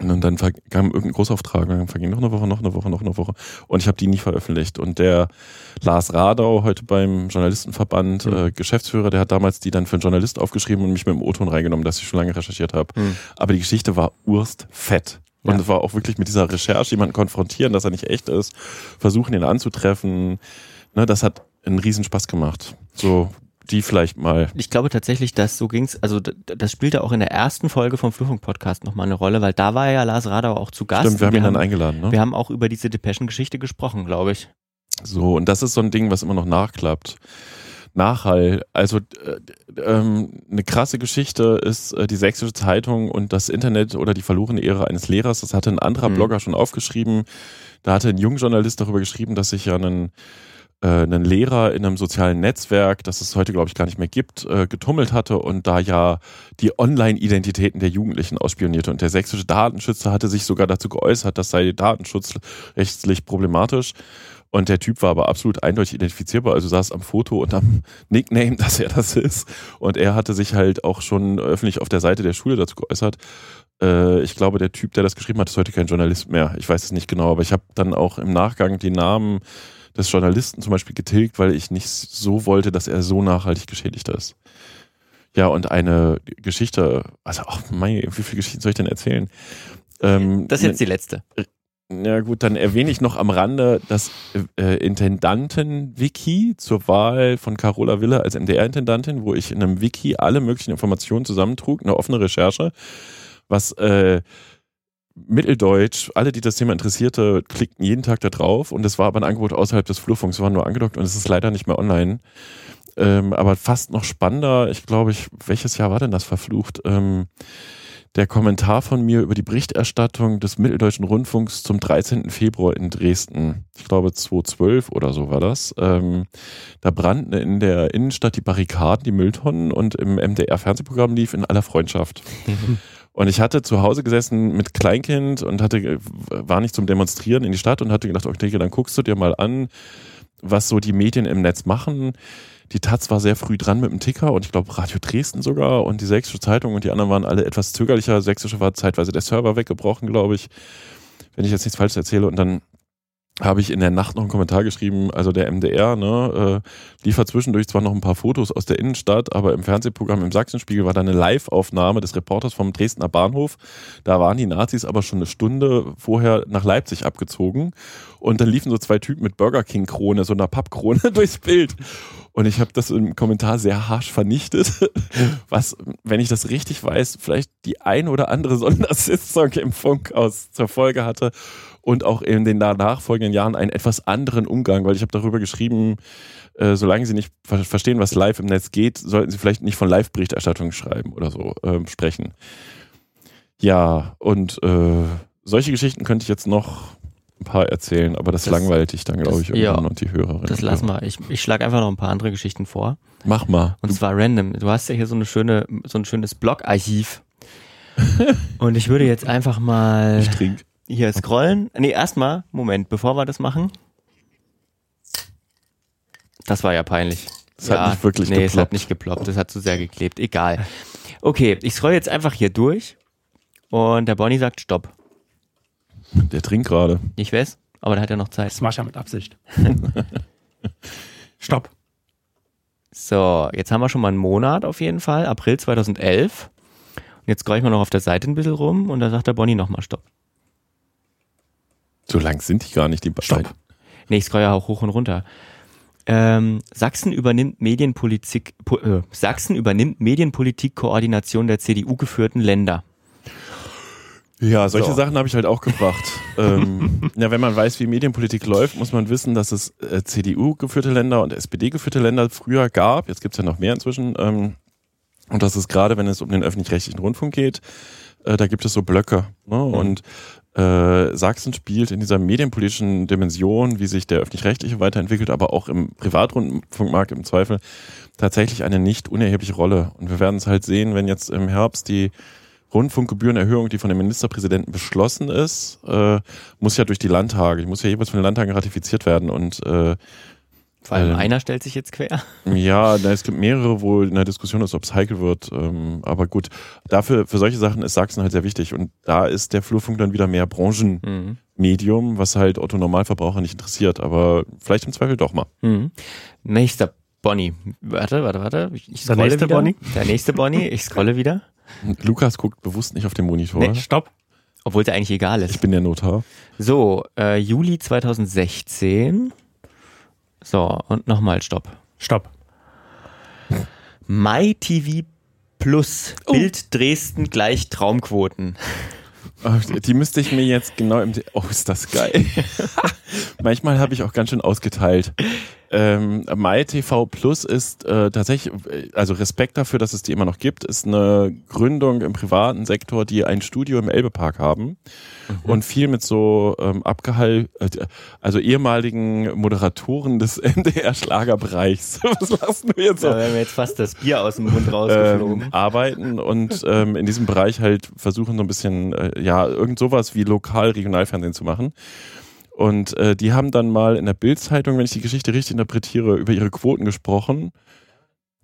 Und dann kam irgendein Großauftrag und dann verging noch eine Woche, noch eine Woche, noch eine Woche. Und ich habe die nie veröffentlicht. Und der Lars Radau, heute beim Journalistenverband, Mhm. äh, Geschäftsführer, der hat damals die dann für einen Journalist aufgeschrieben und mich mit dem O-Ton reingenommen, dass ich schon lange recherchiert habe. Hm. Aber die Geschichte war urstfett. Und Ja. es war auch wirklich mit dieser Recherche jemanden konfrontieren, dass er nicht echt ist, versuchen ihn anzutreffen. Ne, das hat einen Riesenspaß gemacht. So, die vielleicht mal. Ich glaube tatsächlich, dass so ging's, also das spielte auch in der ersten Folge vom Flurfunk-Podcast nochmal eine Rolle, weil da war ja Lars Radau auch zu Gast. Stimmt, wir haben ihn dann haben, eingeladen, ne? wir haben auch über diese Depeschen-Geschichte gesprochen, glaube ich. So, und das ist so ein Ding, was immer noch nachklappt. Nachhall, also äh, ähm, eine krasse Geschichte ist äh, die Sächsische Zeitung und das Internet oder die verlorene Ehre eines Lehrers. Das hatte ein anderer Mhm. Blogger schon aufgeschrieben. Da hatte ein Jungjournalist darüber geschrieben, dass sich ja einen, äh, einen Lehrer in einem sozialen Netzwerk, das es heute glaube ich gar nicht mehr gibt, äh, getummelt hatte und da ja die Online-Identitäten der Jugendlichen ausspionierte. Und der sächsische Datenschützer hatte sich sogar dazu geäußert, das sei datenschutzrechtlich problematisch. Und der Typ war aber absolut eindeutig identifizierbar, also saß am Foto und am Nickname, dass er das ist. Und er hatte sich halt auch schon öffentlich auf der Seite der Schule dazu geäußert. Äh, ich glaube, der Typ, der das geschrieben hat, ist heute kein Journalist mehr. Ich weiß es nicht genau, aber ich habe dann auch im Nachgang die Namen des Journalisten zum Beispiel getilgt, weil ich nicht so wollte, dass er so nachhaltig geschädigt ist. Ja, und eine Geschichte, also, ach mein, wie viele Geschichten soll ich denn erzählen? Ähm, Das ist jetzt die letzte. ja gut, dann erwähne ich noch am Rande das äh, Intendanten-Wiki zur Wahl von Carola Wille als MDR-Intendantin, wo ich in einem Wiki alle möglichen Informationen zusammentrug, eine offene Recherche, was äh, Mitteldeutsch, alle, die das Thema interessierte, klickten jeden Tag da drauf und es war aber ein Angebot außerhalb des Flurfunks, waren nur angedockt und es ist leider nicht mehr online. Ähm, aber fast noch spannender, ich glaube, ich, welches Jahr war denn das verflucht? Ähm, der Kommentar von mir über die Berichterstattung des Mitteldeutschen Rundfunks zum 13. Februar in Dresden. Ich glaube 2012 oder so war das. Ähm, da brannten in der Innenstadt die Barrikaden, die Mülltonnen und im MDR-Fernsehprogramm lief in aller Freundschaft. Und ich hatte zu Hause gesessen mit Kleinkind und hatte, war nicht zum Demonstrieren in die Stadt und hatte gedacht, okay, dann guckst du dir mal an, was so die Medien im Netz machen. Die Taz war sehr früh dran mit dem Ticker und ich glaube Radio Dresden sogar und die Sächsische Zeitung und die anderen waren alle etwas zögerlicher. Sächsische war zeitweise der Server weggebrochen, glaube ich, wenn ich jetzt nichts Falsches erzähle. Und dann habe ich in der Nacht noch einen Kommentar geschrieben, also der MDR ne, äh, liefert zwischendurch zwar noch ein paar Fotos aus der Innenstadt, aber im Fernsehprogramm im Sachsenspiegel war da eine Live-Aufnahme des Reporters vom Dresdner Bahnhof. Da waren die Nazis aber schon eine Stunde vorher nach Leipzig abgezogen und dann liefen so zwei Typen mit Burger King-Krone, so einer Pappkrone durchs Bild. Und ich habe das im Kommentar sehr harsch vernichtet, was, wenn ich das richtig weiß, vielleicht die ein oder andere Sondersistsong im Funk aus zur Folge hatte und auch in den danach folgenden Jahren einen etwas anderen Umgang, weil ich habe darüber geschrieben, äh, solange Sie nicht ver verstehen, was live im Netz geht, sollten Sie vielleicht nicht von Live-Berichterstattung schreiben oder so äh, sprechen. Ja, und äh, solche Geschichten könnte ich jetzt noch ein paar erzählen, aber das, Das- langweilt dich dann, glaube ich, irgendwann ja, und die Hörerinnen. Das lassen Hörer. wir. Ich, ich schlage einfach noch ein paar andere Geschichten vor. Mach mal. Und zwar random. Du hast ja hier so eine schöne, so ein schönes Blogarchiv. Und ich würde jetzt einfach mal Ich trink. Hier scrollen. Nee, erstmal, Moment, bevor wir das machen. Das war ja peinlich. Es hat nicht wirklich Nee, es hat geploppt. nicht geploppt. Es hat zu sehr geklebt. Egal. Okay, ich scroll jetzt einfach hier durch. Und der Bonnie sagt Stopp. Der trinkt gerade. Ich weiß, aber der hat ja noch Zeit. Das mach ich ja mit Absicht. Stopp. So, jetzt haben wir schon mal einen Monat auf jeden Fall, April 2011. Und jetzt scroll ich mal noch auf der Seite ein bisschen rum und da sagt der Bonnie nochmal Stopp. So lang sind die gar nicht, die Stopp. beiden. Nee, ich scroll ja auch hoch und runter. Ähm, Sachsen übernimmt Medienpolitik, po, äh, Sachsen übernimmt Medienpolitikkoordination der CDU geführten Länder. Ja, solche So. Sachen habe ich halt auch gebracht. ähm, ja, wenn man weiß, wie Medienpolitik läuft, muss man wissen, dass es äh, CDU-geführte Länder und SPD-geführte Länder früher gab. Jetzt gibt es ja noch mehr inzwischen. Ähm, und das ist gerade, wenn es um den öffentlich-rechtlichen Rundfunk geht, äh, da gibt es so Blöcke. Ne? Und äh, Sachsen spielt in dieser medienpolitischen Dimension, wie sich der öffentlich-rechtliche weiterentwickelt, aber auch im Privatrundfunkmarkt im Zweifel tatsächlich eine nicht unerhebliche Rolle. Und wir werden es halt sehen, wenn jetzt im Herbst die Rundfunkgebührenerhöhung, die von dem Ministerpräsidenten beschlossen ist, äh, muss ja durch die Landtage, die muss ja jeweils von den Landtagen ratifiziert werden. Und äh, Vor allem Ähm. einer stellt sich jetzt quer. ja, na, es gibt mehrere, wo in der Diskussion ist, ob es heikel wird. Ähm, aber gut, dafür, für solche Sachen ist Sachsen halt sehr wichtig. Und da ist der Flurfunk dann wieder mehr Branchenmedium, Mhm. was halt Otto Normalverbraucher nicht interessiert. Aber vielleicht im Zweifel doch mal. Mhm. Nächster Bonnie. Warte, warte, warte. Ich Der nächste wieder. Bonnie? Der nächste Bonnie. Ich scrolle wieder. Lukas guckt bewusst nicht auf den Monitor. Nee, stopp. Obwohl es ja eigentlich egal ist. Ich bin der Notar. So, äh, Juli 2016. So, und nochmal Stopp. Stopp. MyTV Plus. Oh. Bild Dresden gleich Traumquoten. Die müsste ich mir jetzt genau im. De oh, ist das geil. Manchmal habe ich auch ganz schön ausgeteilt. Ähm, MyTV Plus ist äh, tatsächlich, also Respekt dafür, dass es die immer noch gibt, ist eine Gründung im privaten Sektor, die ein Studio im Elbepark haben und viel mit so ähm, abgehall, äh, also ehemaligen Moderatoren des MDR-Schlagerbereichs. Was machst du jetzt so? Da wäre mir jetzt fast das Bier aus dem Mund rausgeflogen. ähm, arbeiten und ähm, in diesem Bereich halt versuchen so ein bisschen, äh, ja, irgend sowas wie Lokal-Regionalfernsehen zu machen. Und äh, die haben dann mal in der Bild-Zeitung, wenn ich die Geschichte richtig interpretiere, über ihre Quoten gesprochen.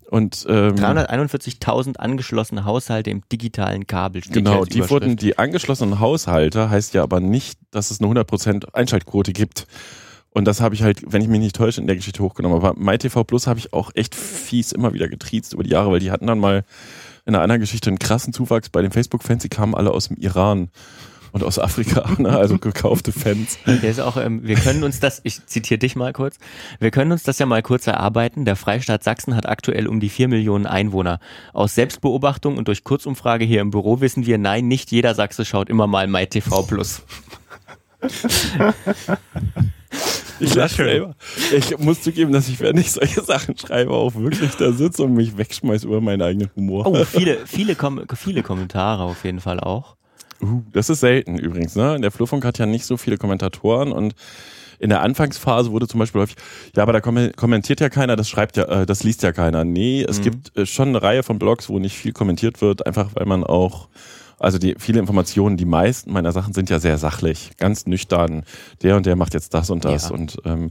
Und ähm, 341.000 angeschlossene Haushalte im digitalen Kabel. genau, die wurden, die angeschlossenen Haushalte heißt ja aber nicht, dass es eine 100% Einschaltquote gibt. Und das habe ich halt, wenn ich mich nicht täusche, in der Geschichte hochgenommen. Aber MyTV Plus habe ich auch echt fies immer wieder getriezt über die Jahre, weil die hatten dann mal in einer anderen Geschichte einen krassen Zuwachs bei den Facebook-Fans. Die kamen alle aus dem Iran und aus Afrika, ne? also gekaufte Fans. Der ist auch, ähm, wir können uns das, ich zitiere dich mal kurz, wir können uns das ja mal kurz erarbeiten. Der Freistaat Sachsen hat aktuell um die vier Millionen Einwohner. Aus Selbstbeobachtung und durch Kurzumfrage hier im Büro wissen wir, nein, nicht jeder Sachse schaut immer mal MyTV Plus. Ich lache. Ich muss zugeben, dass ich, wenn ich solche Sachen schreibe, auch wirklich da sitze und mich wegschmeiße über meinen eigenen Humor. Oh, viele, viele, Kom viele Kommentare auf jeden Fall auch. Uh, das ist selten übrigens. Ne? Der Flurfunk hat ja nicht so viele Kommentatoren und in der Anfangsphase wurde zum Beispiel häufig, ja, aber da kom- kommentiert ja keiner, das schreibt ja, äh, das liest ja keiner. Nee, es Mhm. gibt äh, schon eine Reihe von Blogs, wo nicht viel kommentiert wird, einfach weil man auch, also die viele Informationen, die meisten meiner Sachen sind ja sehr sachlich, ganz nüchtern. Der und der macht jetzt das und das Ja. und ähm,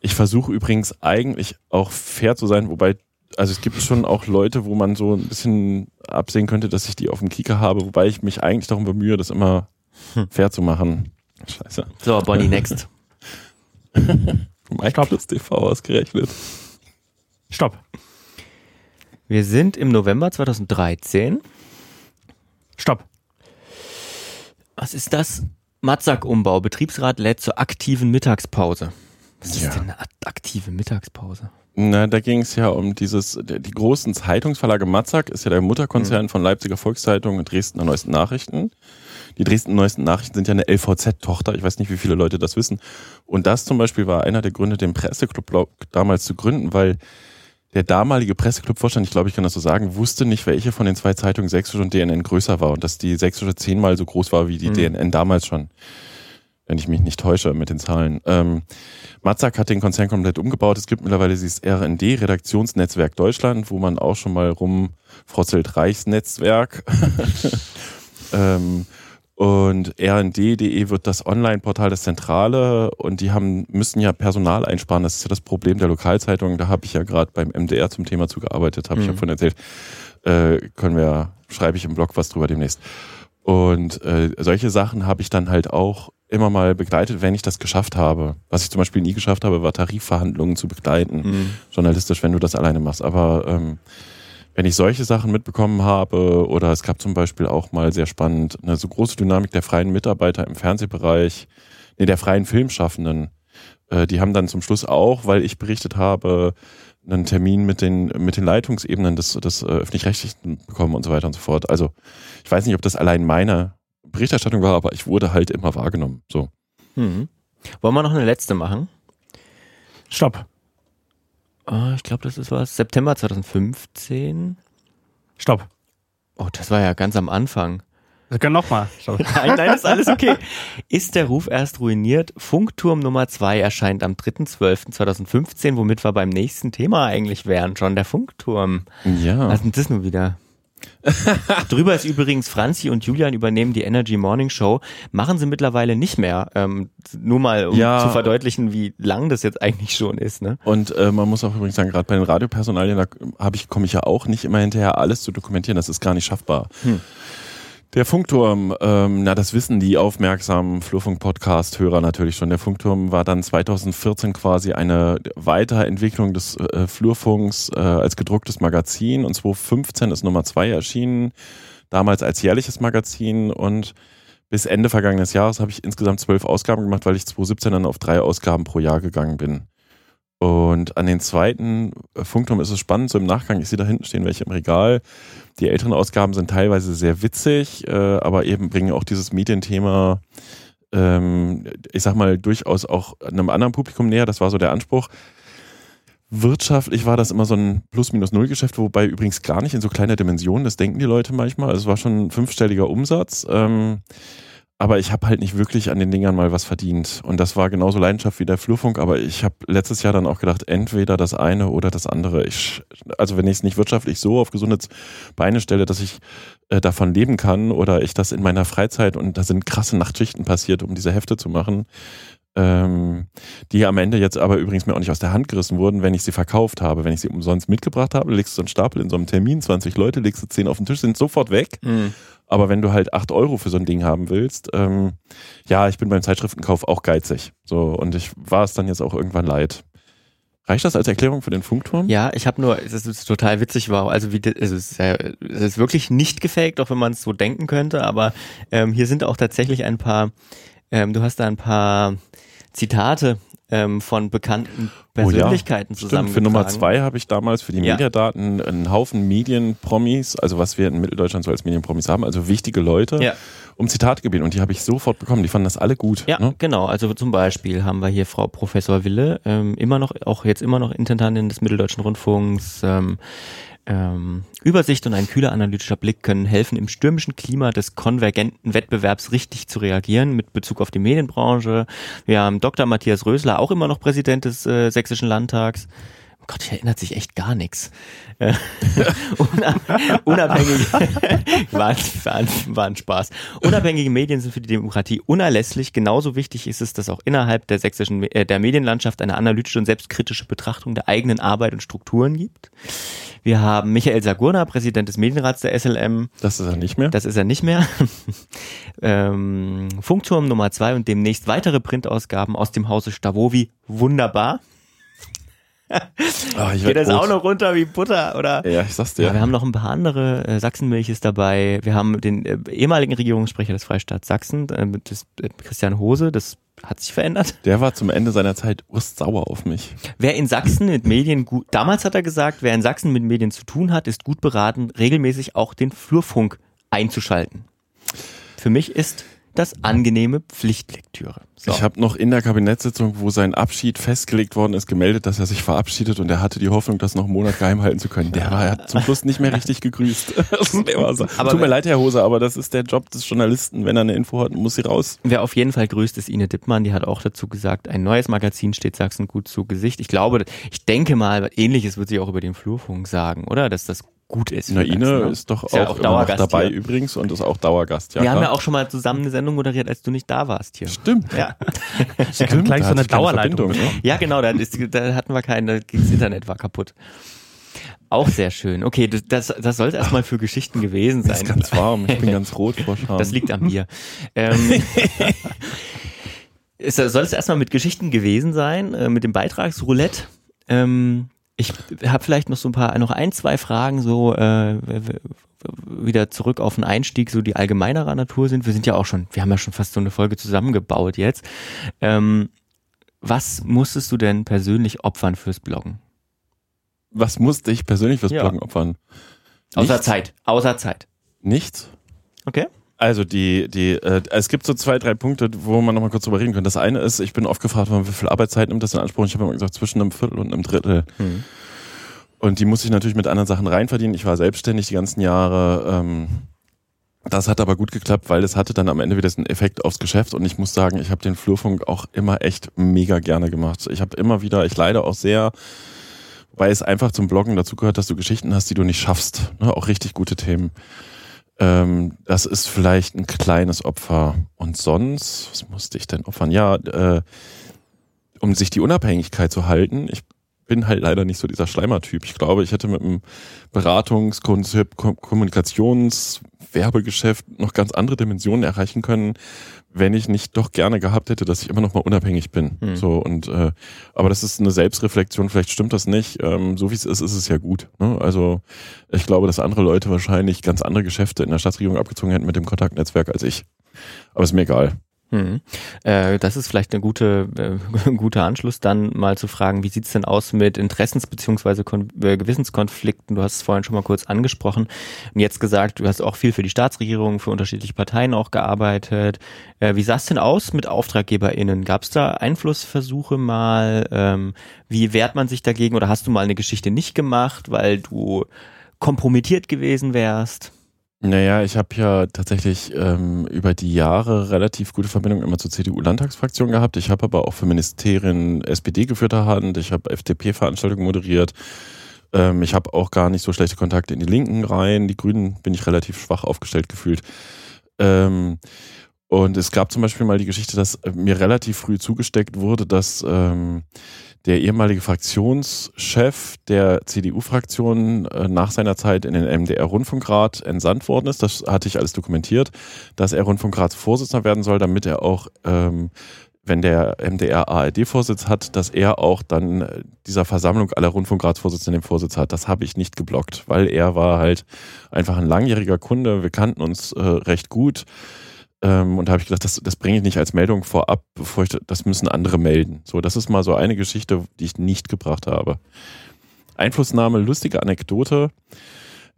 ich versuche übrigens eigentlich auch fair zu sein, wobei also es gibt schon auch Leute, wo man so ein bisschen absehen könnte, dass ich die auf dem Kieker habe, wobei ich mich eigentlich darum bemühe, das immer Hm. fair zu machen. Scheiße. So, Bonnie, next. MyPlus TV ausgerechnet. Stopp. Wir sind im November 2013. Stopp. Was ist das? Matzak-Umbau. Betriebsrat lädt zur aktiven Mittagspause. Was Ja. ist denn eine aktive Mittagspause? Na, da ging es ja um dieses, die großen Zeitungsverlage Matzak ist ja der Mutterkonzern von Leipziger Volkszeitung und Dresdner Neuesten Nachrichten. Die Dresden Neuesten Nachrichten sind ja eine LVZ-Tochter. Ich weiß nicht, wie viele Leute das wissen. Und das zum Beispiel war einer der Gründe, den Presseclub damals zu gründen, weil der damalige Presseclub-Vorstand, ich glaube, ich kann das so sagen, wusste nicht, welche von den zwei Zeitungen Sächsische und DNN größer war und dass die Sächsische zehnmal so groß war wie die Mhm. DNN damals schon. Wenn ich mich nicht täusche mit den Zahlen. Ähm, Matzak hat den Konzern komplett umgebaut. Es gibt mittlerweile dieses RND, Redaktionsnetzwerk Deutschland, wo man auch schon mal rumfrotzelt Reichsnetzwerk. ähm, und rnd.de wird das Online-Portal das Zentrale und die haben, müssen ja Personal einsparen. Das ist ja das Problem der Lokalzeitung. Da habe ich ja gerade beim MDR zum Thema zugearbeitet, habe ich ja Mhm. von erzählt. Äh, können wir, schreibe ich im Blog was drüber demnächst. Und äh, solche Sachen habe ich dann halt auch immer mal begleitet, wenn ich das geschafft habe. Was ich zum Beispiel nie geschafft habe, war Tarifverhandlungen zu begleiten, Mhm. journalistisch, wenn du das alleine machst. Aber ähm, wenn ich solche Sachen mitbekommen habe, oder es gab zum Beispiel auch mal sehr spannend eine so große Dynamik der freien Mitarbeiter im Fernsehbereich, nee, der freien Filmschaffenden, äh, die haben dann zum Schluss auch, weil ich berichtet habe, einen Termin mit den, mit den Leitungsebenen des, des äh, öffentlich-rechtlichen bekommen und so weiter und so fort. Also ich weiß nicht, ob das allein meine Berichterstattung war, aber ich wurde halt immer wahrgenommen. So. Mhm. Wollen wir noch eine letzte machen? Stopp. Oh, ich glaube, das ist was. September 2015. Stopp. Oh, das war ja ganz am Anfang. Wir können nochmal. Stopp. Nein, nein, ist alles okay. Ist der Ruf erst ruiniert? Funkturm Nummer 2 erscheint am 3.12.2015, womit wir beim nächsten Thema eigentlich wären. Schon der Funkturm. Ja. Was ist denn das nun wieder? Drüber ist übrigens Franzi und Julian übernehmen die Energy Morning Show. Machen sie mittlerweile nicht mehr. Ähm, nur mal, um Ja. zu verdeutlichen, wie lang das jetzt eigentlich schon ist. Ne? Und äh, man muss auch übrigens sagen, gerade bei den Radiopersonalien, da habe ich, komme ich ja auch nicht immer hinterher, alles zu dokumentieren. Das ist gar nicht schaffbar. Hm. Der Funkturm, ähm, na, das wissen die aufmerksamen Flurfunk-Podcast-Hörer natürlich schon. Der Funkturm war dann 2014 quasi eine Weiterentwicklung des äh, Flurfunks äh, als gedrucktes Magazin und 2015 ist Nummer zwei erschienen, damals als jährliches Magazin und bis Ende vergangenes Jahres habe ich insgesamt zwölf Ausgaben gemacht, weil ich 2017 dann auf drei Ausgaben pro Jahr gegangen bin. Und an den zweiten äh, Funkturm ist es spannend, so im Nachgang, ich sehe da hinten stehen welche im Regal. Die älteren Ausgaben sind teilweise sehr witzig, äh, aber eben bringen auch dieses Medienthema, ähm, ich sag mal, durchaus auch einem anderen Publikum näher. Das war so der Anspruch. Wirtschaftlich war das immer so ein Plus-Minus-Null-Geschäft, wobei übrigens gar nicht in so kleiner Dimension, das denken die Leute manchmal. Also es war schon ein fünfstelliger Umsatz. Ähm, aber ich habe halt nicht wirklich an den Dingern mal was verdient. Und das war genauso Leidenschaft wie der Flurfunk. Aber ich habe letztes Jahr dann auch gedacht, entweder das eine oder das andere. Ich, also wenn ich es nicht wirtschaftlich so auf gesunde Beine stelle, dass ich äh, davon leben kann oder ich das in meiner Freizeit und da sind krasse Nachtschichten passiert, um diese Hefte zu machen, ähm, die am Ende jetzt aber übrigens mir auch nicht aus der Hand gerissen wurden, wenn ich sie verkauft habe. Wenn ich sie umsonst mitgebracht habe, legst du einen Stapel in so einem Termin, 20 Leute, legst du 10 auf den Tisch, sind sofort weg. Aber wenn du halt 8 Euro für so ein Ding haben willst, ähm, ja, ich bin beim Zeitschriftenkauf auch geizig. So, und ich war es dann jetzt auch irgendwann leid. Reicht das als Erklärung für den Funkturm? Ja, ich habe nur, es ist total witzig, war, also wie, es ist, äh, es ist wirklich nicht gefaked, auch wenn man es so denken könnte, aber ähm, hier sind auch tatsächlich ein paar, ähm, du hast da ein paar Zitate ähm, von bekannten Persönlichkeiten Oh Stimmt, zusammengetragen. für Nummer zwei habe ich damals für die Ja. Mediadaten einen Haufen Medienpromis, also was wir in Mitteldeutschland so als Medienpromis haben, also wichtige Leute, Ja. um Zitate gebeten. Und die habe ich sofort bekommen. Die fanden das alle gut. Ja, Ne? genau. Also zum Beispiel haben wir hier Frau Professor Wille, ähm, immer noch, auch jetzt immer noch Intendantin des Mitteldeutschen Rundfunks. Ähm, ähm, Übersicht und ein kühler analytischer Blick können helfen, im stürmischen Klima des konvergenten Wettbewerbs richtig zu reagieren mit Bezug auf die Medienbranche. Wir haben Dr. Matthias Rösler, auch immer noch Präsident des äh, Sächsischen Landtags. Gott, hier erinnert sich echt gar nichts. Äh, unabhängige, war, war, war ein Spaß. Unabhängige Medien sind für die Demokratie unerlässlich. Genauso wichtig ist es, dass auch innerhalb der sächsischen, äh, der Medienlandschaft eine analytische und selbstkritische Betrachtung der eigenen Arbeit und Strukturen gibt. Wir haben Michael Sagurna, Präsident des Medienrats der SLM. Das ist er nicht mehr. Das ist er nicht mehr. ähm, Funkturm Nummer zwei und demnächst weitere Printausgaben aus dem Hause Stavovi. Wunderbar. Ah, ich Geht das auch rot. noch runter wie Butter, oder? Ja, ich sag's dir. Ja, wir haben noch ein paar andere. Äh, Sachsenmilch ist dabei. Wir haben den äh, ehemaligen Regierungssprecher des Freistaats Sachsen, äh, das, Christian Hose. Das hat sich verändert. Der war zum Ende seiner Zeit urstsauer auf mich. Wer in Sachsen mit Medien gut, damals hat er gesagt, wer in Sachsen mit Medien zu tun hat, ist gut beraten, regelmäßig auch den Flurfunk einzuschalten. Für mich ist das angenehme Pflichtlektüre. So. Ich habe noch in der Kabinettssitzung, wo sein Abschied festgelegt worden ist, gemeldet, dass er sich verabschiedet und er hatte die Hoffnung, das noch einen Monat geheim halten zu können. Der war er hat zum Schluss nicht mehr richtig gegrüßt. So. Aber Tut mir leid, Herr Hose, aber das ist der Job des Journalisten. Wenn er eine Info hat, muss sie raus. Wer auf jeden Fall grüßt, ist Ine Dippmann. Die hat auch dazu gesagt, ein neues Magazin steht Sachsen gut zu Gesicht. Ich glaube, ich denke mal, ähnliches wird sie auch über den Flurfunk sagen, oder? Dass das gut ist. Na, Ine ne? ist doch Ist ja auch, auch immer noch Dauergast dabei hier. übrigens und ist auch Dauergast. Ja, Wir haben klar. ja auch schon mal zusammen eine Sendung moderiert, als du nicht da warst hier. Stimmt. Ja, Stimmt, gleich da so eine Dauerleitung ne? ja genau, da, ist, da hatten wir keine, das Internet war kaputt. Auch sehr schön. Okay, das, das, das sollte erstmal für Geschichten gewesen Mir ist sein. ganz warm. Ich bin ganz rot vor Scham. Das liegt am Bier. Ähm, soll es erstmal mit Geschichten gewesen sein, äh, mit dem Beitragsroulette? Ähm, ich habe vielleicht noch so ein paar, noch ein, zwei Fragen so äh, wieder zurück auf den Einstieg, so die allgemeinerer Natur sind. Wir sind ja auch schon, wir haben ja schon fast so eine Folge zusammengebaut jetzt. Ähm, was musstest du denn persönlich opfern fürs Bloggen? Was musste ich persönlich fürs Ja. Bloggen opfern? Außer Nichts. Zeit. Außer Zeit. Nichts. Okay? Also die, die, äh, es gibt so zwei, drei Punkte, wo man nochmal kurz drüber reden kann. Das eine ist, ich bin oft gefragt worden, wie viel Arbeitszeit nimmt das in Anspruch? Ich habe immer gesagt, zwischen einem Viertel und einem Drittel. Hm. Und die muss ich natürlich mit anderen Sachen reinverdienen. Ich war selbstständig die ganzen Jahre. Ähm, das hat aber gut geklappt, weil es hatte dann am Ende wieder einen Effekt aufs Geschäft. Und ich muss sagen, ich habe den Flurfunk auch immer echt mega gerne gemacht. Ich habe immer wieder, ich leide auch sehr, weil es einfach zum Bloggen dazugehört, dass du Geschichten hast, die du nicht schaffst. Ne? Auch richtig gute Themen. Ähm, das ist vielleicht ein kleines Opfer. Und sonst, was musste ich denn opfern? Ja, äh, um sich die Unabhängigkeit zu halten. Ich bin halt leider nicht so dieser Schleimer-Typ. Ich glaube, ich hätte mit einem Beratungskonzept, Kom Kommunikations, Werbegeschäft noch ganz andere Dimensionen erreichen können, wenn ich nicht doch gerne gehabt hätte, dass ich immer noch mal unabhängig bin. Hm. So und äh, aber das ist eine Selbstreflexion. Vielleicht stimmt das nicht. Ähm, so wie es ist, ist es ja gut. Ne? Also ich glaube, dass andere Leute wahrscheinlich ganz andere Geschäfte in der Staatsregierung abgezogen hätten mit dem Kontaktnetzwerk als ich. Aber ist mir egal. Hm. Äh, das ist vielleicht eine gute, äh, ein guter Anschluss, dann mal zu fragen, wie sieht's denn aus mit Interessens-. Kon äh, Gewissenskonflikten? Du hast es vorhin schon mal kurz angesprochen und jetzt gesagt, du hast auch viel für die Staatsregierung, für unterschiedliche Parteien auch gearbeitet. Äh, wie sah's denn aus mit AuftraggeberInnen? Gab's da Einflussversuche mal? Ähm, wie wehrt man sich dagegen oder hast du mal eine Geschichte nicht gemacht, weil du kompromittiert gewesen wärst? Naja, ich habe ja tatsächlich ähm, über die Jahre relativ gute Verbindung immer zur CDU-Landtagsfraktion gehabt. Ich habe aber auch für Ministerien SPD geführter Hand. Ich habe FDP-Veranstaltungen moderiert. Ähm, ich habe auch gar nicht so schlechte Kontakte in die Linken rein. Die Grünen bin ich relativ schwach aufgestellt gefühlt. Ähm, und es gab zum Beispiel mal die Geschichte, dass äh, mir relativ früh zugesteckt wurde, dass ähm, der ehemalige Fraktionschef der CDU-Fraktion äh, nach seiner Zeit in den MDR-Rundfunkrat entsandt worden ist. Das hatte ich alles dokumentiert, dass er Rundfunkratsvorsitzender werden soll, damit er auch, ähm, wenn der MDR ARD-Vorsitz hat, dass er auch dann äh, dieser Versammlung aller Rundfunkratsvorsitzenden den Vorsitz hat. Das habe ich nicht geblockt, weil er war halt einfach ein langjähriger Kunde. Wir kannten uns äh, recht gut. Ähm, und da habe ich gedacht, das, das bringe ich nicht als Meldung vorab, bevor ich, das müssen andere melden. So, das ist mal so eine Geschichte, die ich nicht gebracht habe. Einflussnahme, lustige Anekdote.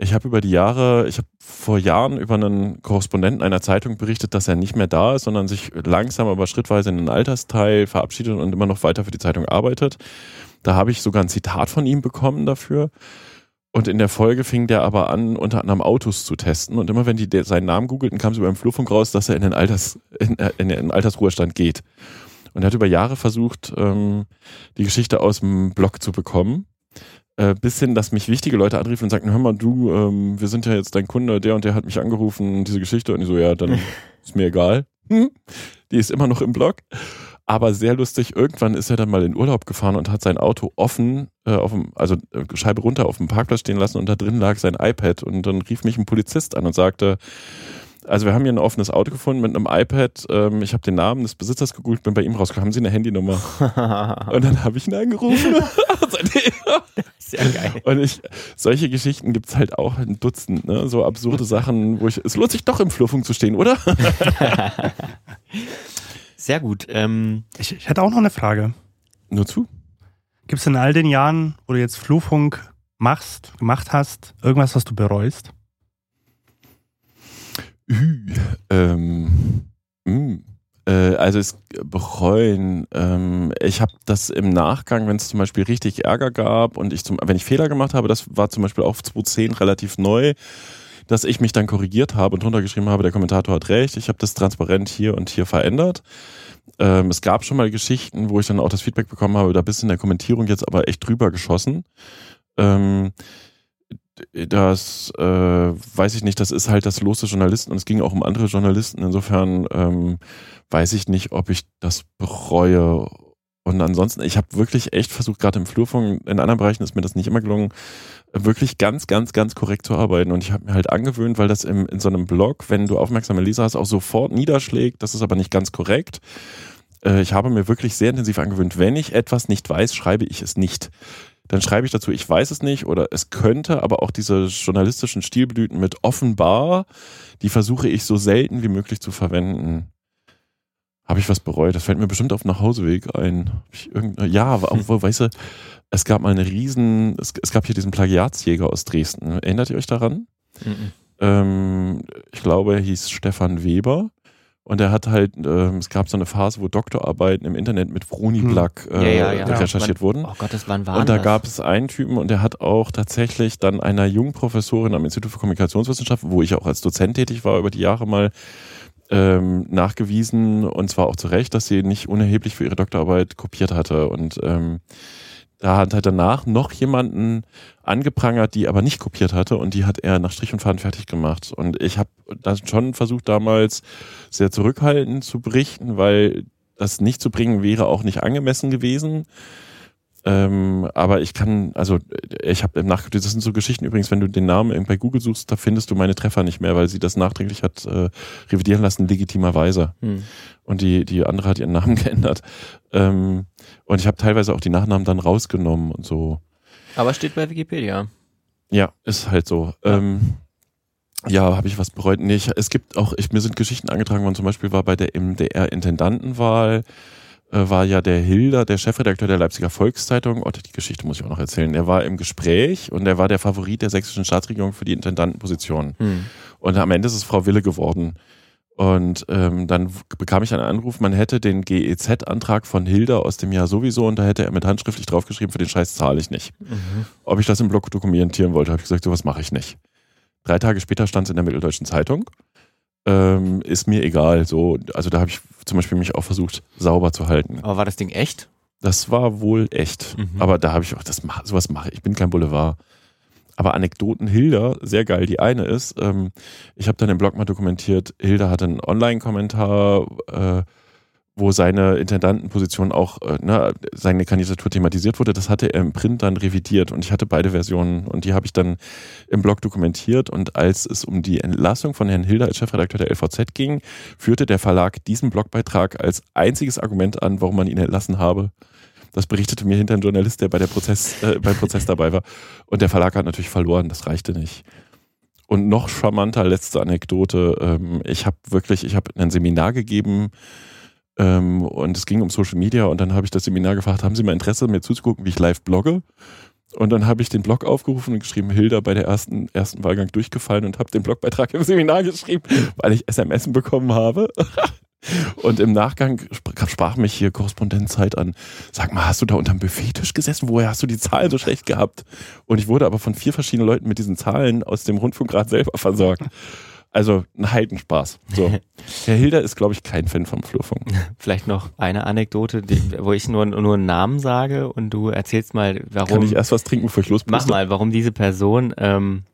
Ich habe über die Jahre, ich habe vor Jahren über einen Korrespondenten einer Zeitung berichtet, dass er nicht mehr da ist, sondern sich langsam aber schrittweise in den Altersteil verabschiedet und immer noch weiter für die Zeitung arbeitet. Da habe ich sogar ein Zitat von ihm bekommen dafür. Und in der Folge fing der aber an, unter anderem Autos zu testen. Und immer wenn die seinen Namen googelten, kam es über den Flurfunk raus, dass er in den, Alters, in, äh, in den Altersruhestand geht. Und er hat über Jahre versucht, ähm, die Geschichte aus dem Blog zu bekommen. Äh, bis hin, dass mich wichtige Leute anriefen und sagten, hör mal, du, ähm, wir sind ja jetzt dein Kunde, der und der hat mich angerufen, diese Geschichte. Und ich so, ja, dann ist mir egal. Hm? Die ist immer noch im Blog. Aber sehr lustig, irgendwann ist er dann mal in Urlaub gefahren und hat sein Auto offen, äh, auf dem, also äh, Scheibe runter auf dem Parkplatz stehen lassen und da drin lag sein iPad. Und dann rief mich ein Polizist an und sagte, also wir haben hier ein offenes Auto gefunden mit einem iPad. Ähm, ich habe den Namen des Besitzers gegoogelt, bin bei ihm rausgekommen. Haben Sie eine Handynummer? und dann habe ich ihn angerufen. Sehr geil. Und ich, solche Geschichten gibt's halt auch ein Dutzend, ne? So absurde Sachen, wo ich, es lohnt sich doch im Flurfunk zu stehen, oder? Sehr gut. Ähm, Ich, ich hätte auch noch eine Frage. Nur zu. Gibt es in all den Jahren, wo du jetzt Flurfunk machst, gemacht hast, irgendwas, was du bereust? Ü, ähm, mh. Äh, also es bereuen. Ähm, ich habe das im Nachgang, wenn es zum Beispiel richtig Ärger gab und ich zum, wenn ich Fehler gemacht habe, das war zum Beispiel auf 2010 relativ neu, dass ich mich dann korrigiert habe und drunter geschrieben habe, der Kommentator hat recht, ich habe das transparent hier und hier verändert. Ähm, es gab schon mal Geschichten, wo ich dann auch das Feedback bekommen habe, da bist du in der Kommentierung jetzt aber echt drüber geschossen. Ähm, das äh, weiß ich nicht, das ist halt das Los des Journalisten und es ging auch um andere Journalisten. Insofern ähm, weiß ich nicht, ob ich das bereue. Und ansonsten, ich habe wirklich echt versucht, gerade im Flurfunk, in anderen Bereichen ist mir das nicht immer gelungen, wirklich ganz, ganz, ganz korrekt zu arbeiten. Und ich habe mir halt angewöhnt, weil das im, in so einem Blog, wenn du aufmerksame Leser hast, auch sofort niederschlägt. Das ist aber nicht ganz korrekt. Äh, ich habe mir wirklich sehr intensiv angewöhnt, wenn ich etwas nicht weiß, schreibe ich es nicht dann schreibe ich dazu, ich weiß es nicht oder es könnte, aber auch diese journalistischen Stilblüten mit offenbar, die versuche ich so selten wie möglich zu verwenden. Habe ich was bereut? Das fällt mir bestimmt auf dem Nachhauseweg ein. Ja, obwohl, weißt du, es gab mal eine riesen, es, es, gab hier diesen Plagiatsjäger aus Dresden. Erinnert ihr euch daran? Mhm. Ähm, ich glaube, er hieß Stefan Weber. Und er hat halt, ähm, es gab so eine Phase, wo Doktorarbeiten im Internet mit Vroni Black äh, Ja, ja, ja. recherchiert wurden. Oh Gott, das waren Und da gab es einen Typen und der hat auch tatsächlich dann einer jungen Professorin am Institut für Kommunikationswissenschaft, wo ich auch als Dozent tätig war über die Jahre mal, ähm, nachgewiesen und zwar auch zu Recht, dass sie nicht unerheblich für ihre Doktorarbeit kopiert hatte. Und ähm, da hat er danach noch jemanden angeprangert, die aber nicht kopiert hatte und die hat er nach Strich und Faden fertig gemacht. Und ich habe das schon versucht damals sehr zurückhaltend zu berichten, weil das nicht zu bringen wäre auch nicht angemessen gewesen. Ähm, aber ich kann, also ich habe im Nach, das sind so Geschichten übrigens, wenn du den Namen bei Google suchst, da findest du meine Treffer nicht mehr, weil sie das nachträglich hat äh, revidieren lassen, legitimerweise. Hm. Und die, die andere hat ihren Namen geändert. Ähm, und ich habe teilweise auch die Nachnamen dann rausgenommen und so. Aber steht bei Wikipedia. Ja, ist halt so. Ja, ähm, ja habe ich was bereut? Nee, ich, es gibt auch, ich, mir sind Geschichten angetragen worden, zum Beispiel war bei der MDR-Intendantenwahl, äh, war ja der Hilder, der Chefredakteur der Leipziger Volkszeitung, oh, die Geschichte muss ich auch noch erzählen, der war im Gespräch und er war der Favorit der sächsischen Staatsregierung für die Intendantenposition. Hm. Und am Ende ist es Frau Wille geworden. Und ähm, dann bekam ich einen Anruf, man hätte den GEZ-Antrag von Hilda aus dem Jahr sowieso und da hätte er mit handschriftlich draufgeschrieben, für den Scheiß zahle ich nicht. Mhm. Ob ich das im Blog dokumentieren wollte, habe ich gesagt, sowas mache ich nicht. Drei Tage später stand es in der Mitteldeutschen Zeitung. Ähm, ist mir egal. So, also da habe ich zum Beispiel mich auch versucht, sauber zu halten. Aber war das Ding echt? Das war wohl echt. Mhm. Aber da habe ich auch, das sowas mache ich. Ich bin kein Boulevard. Aber Anekdoten Hilda, sehr geil. Die eine ist, ähm, ich habe dann im Blog mal dokumentiert, Hilda hatte einen Online-Kommentar, äh, wo seine Intendantenposition auch, äh, ne, seine Kandidatur thematisiert wurde. Das hatte er im Print dann revidiert und ich hatte beide Versionen und die habe ich dann im Blog dokumentiert und als es um die Entlassung von Herrn Hilda als Chefredakteur der LVZ ging, führte der Verlag diesen Blogbeitrag als einziges Argument an, warum man ihn entlassen habe. Das berichtete mir hinter ein Journalist, der bei der Prozess, äh, beim Prozess dabei war. Und der Verlag hat natürlich verloren, das reichte nicht. Und noch charmanter, letzte Anekdote. Ähm, ich habe wirklich, ich habe ein Seminar gegeben ähm, und es ging um Social Media und dann habe ich das Seminar gefragt, haben Sie mal Interesse, mir zuzugucken, wie ich live blogge? Und dann habe ich den Blog aufgerufen und geschrieben, Hilda bei der ersten, ersten Wahlgang durchgefallen und habe den Blogbeitrag im Seminar geschrieben, weil ich SMS bekommen habe. Und im Nachgang sprach mich hier Korrespondent Zeit an. Sag mal, hast du da unterm Buffettisch gesessen? Woher hast du die Zahlen so schlecht gehabt? Und ich wurde aber von vier verschiedenen Leuten mit diesen Zahlen aus dem Rundfunkrat selber versorgt. Also ein Heidenspaß. So. Herr Hilder ist, glaube ich, kein Fan vom Flurfunk. Vielleicht noch eine Anekdote, die, wo ich nur, nur einen Namen sage und du erzählst mal, warum. Kann ich erst was trinken, bevor ich lospuste? Mach mal, warum diese Person ähm,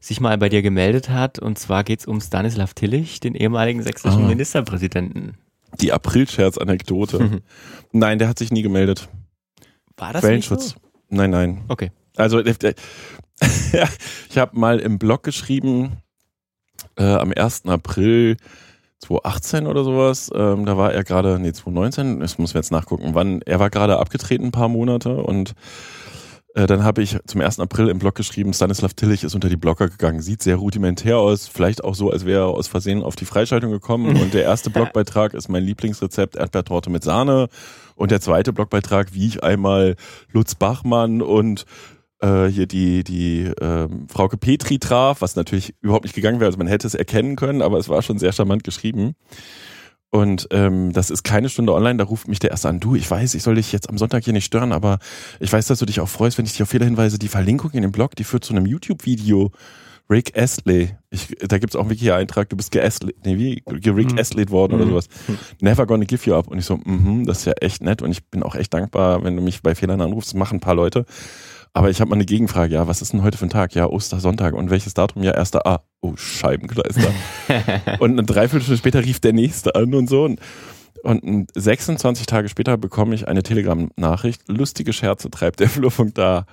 sich mal bei dir gemeldet hat. Und zwar geht's um Stanislav Tillich, den ehemaligen sächsischen Ah. Ministerpräsidenten. Die Aprilscherz-Anekdote. Nein, der hat sich nie gemeldet. War das Quellenschutz. nicht so? Nein, nein. Okay. Also ich habe mal im Blog geschrieben, äh, am 1. April 2018 oder sowas, ähm, da war er gerade, nee, 2019, das muss wir jetzt nachgucken, wann, er war gerade abgetreten ein paar Monate und äh, dann habe ich zum 1. April im Blog geschrieben, Stanislav Tillich ist unter die Blocker gegangen, sieht sehr rudimentär aus, vielleicht auch so, als wäre er aus Versehen auf die Freischaltung gekommen und der erste Blogbeitrag ist mein Lieblingsrezept Erdbeertorte mit Sahne und der zweite Blogbeitrag, wie ich einmal Lutz Bachmann und äh, hier die, die ähm, Frauke Petri traf, was natürlich überhaupt nicht gegangen wäre. Also man hätte es erkennen können, aber es war schon sehr charmant geschrieben. Und ähm, das ist keine Stunde online, da ruft mich der erste an, du, ich weiß, ich soll dich jetzt am Sonntag hier nicht stören, aber ich weiß, dass du dich auch freust, wenn ich dich auf Fehler hinweise. Die Verlinkung in dem Blog, die führt zu einem YouTube-Video. Rick Astley. Ich, da gibt's auch einen Wiki-Eintrag, du bist geastley, nee, wie, Rick Mhm. Astley worden oder Mhm. sowas. Never gonna give you up. Und ich so, mhm, das ist ja echt nett und ich bin auch echt dankbar, wenn du mich bei Fehlern anrufst. Das machen ein paar Leute. Aber ich habe mal eine Gegenfrage. Ja, was ist denn heute für ein Tag? Ja, Ostersonntag. Und welches Datum? Ja, 1. A. Oh, Scheibenkleister. und eine Dreiviertelstunde später rief der Nächste an und so. Und, und 26 Tage später bekomme ich eine Telegram-Nachricht. Lustige Scherze treibt der Flurfunk da.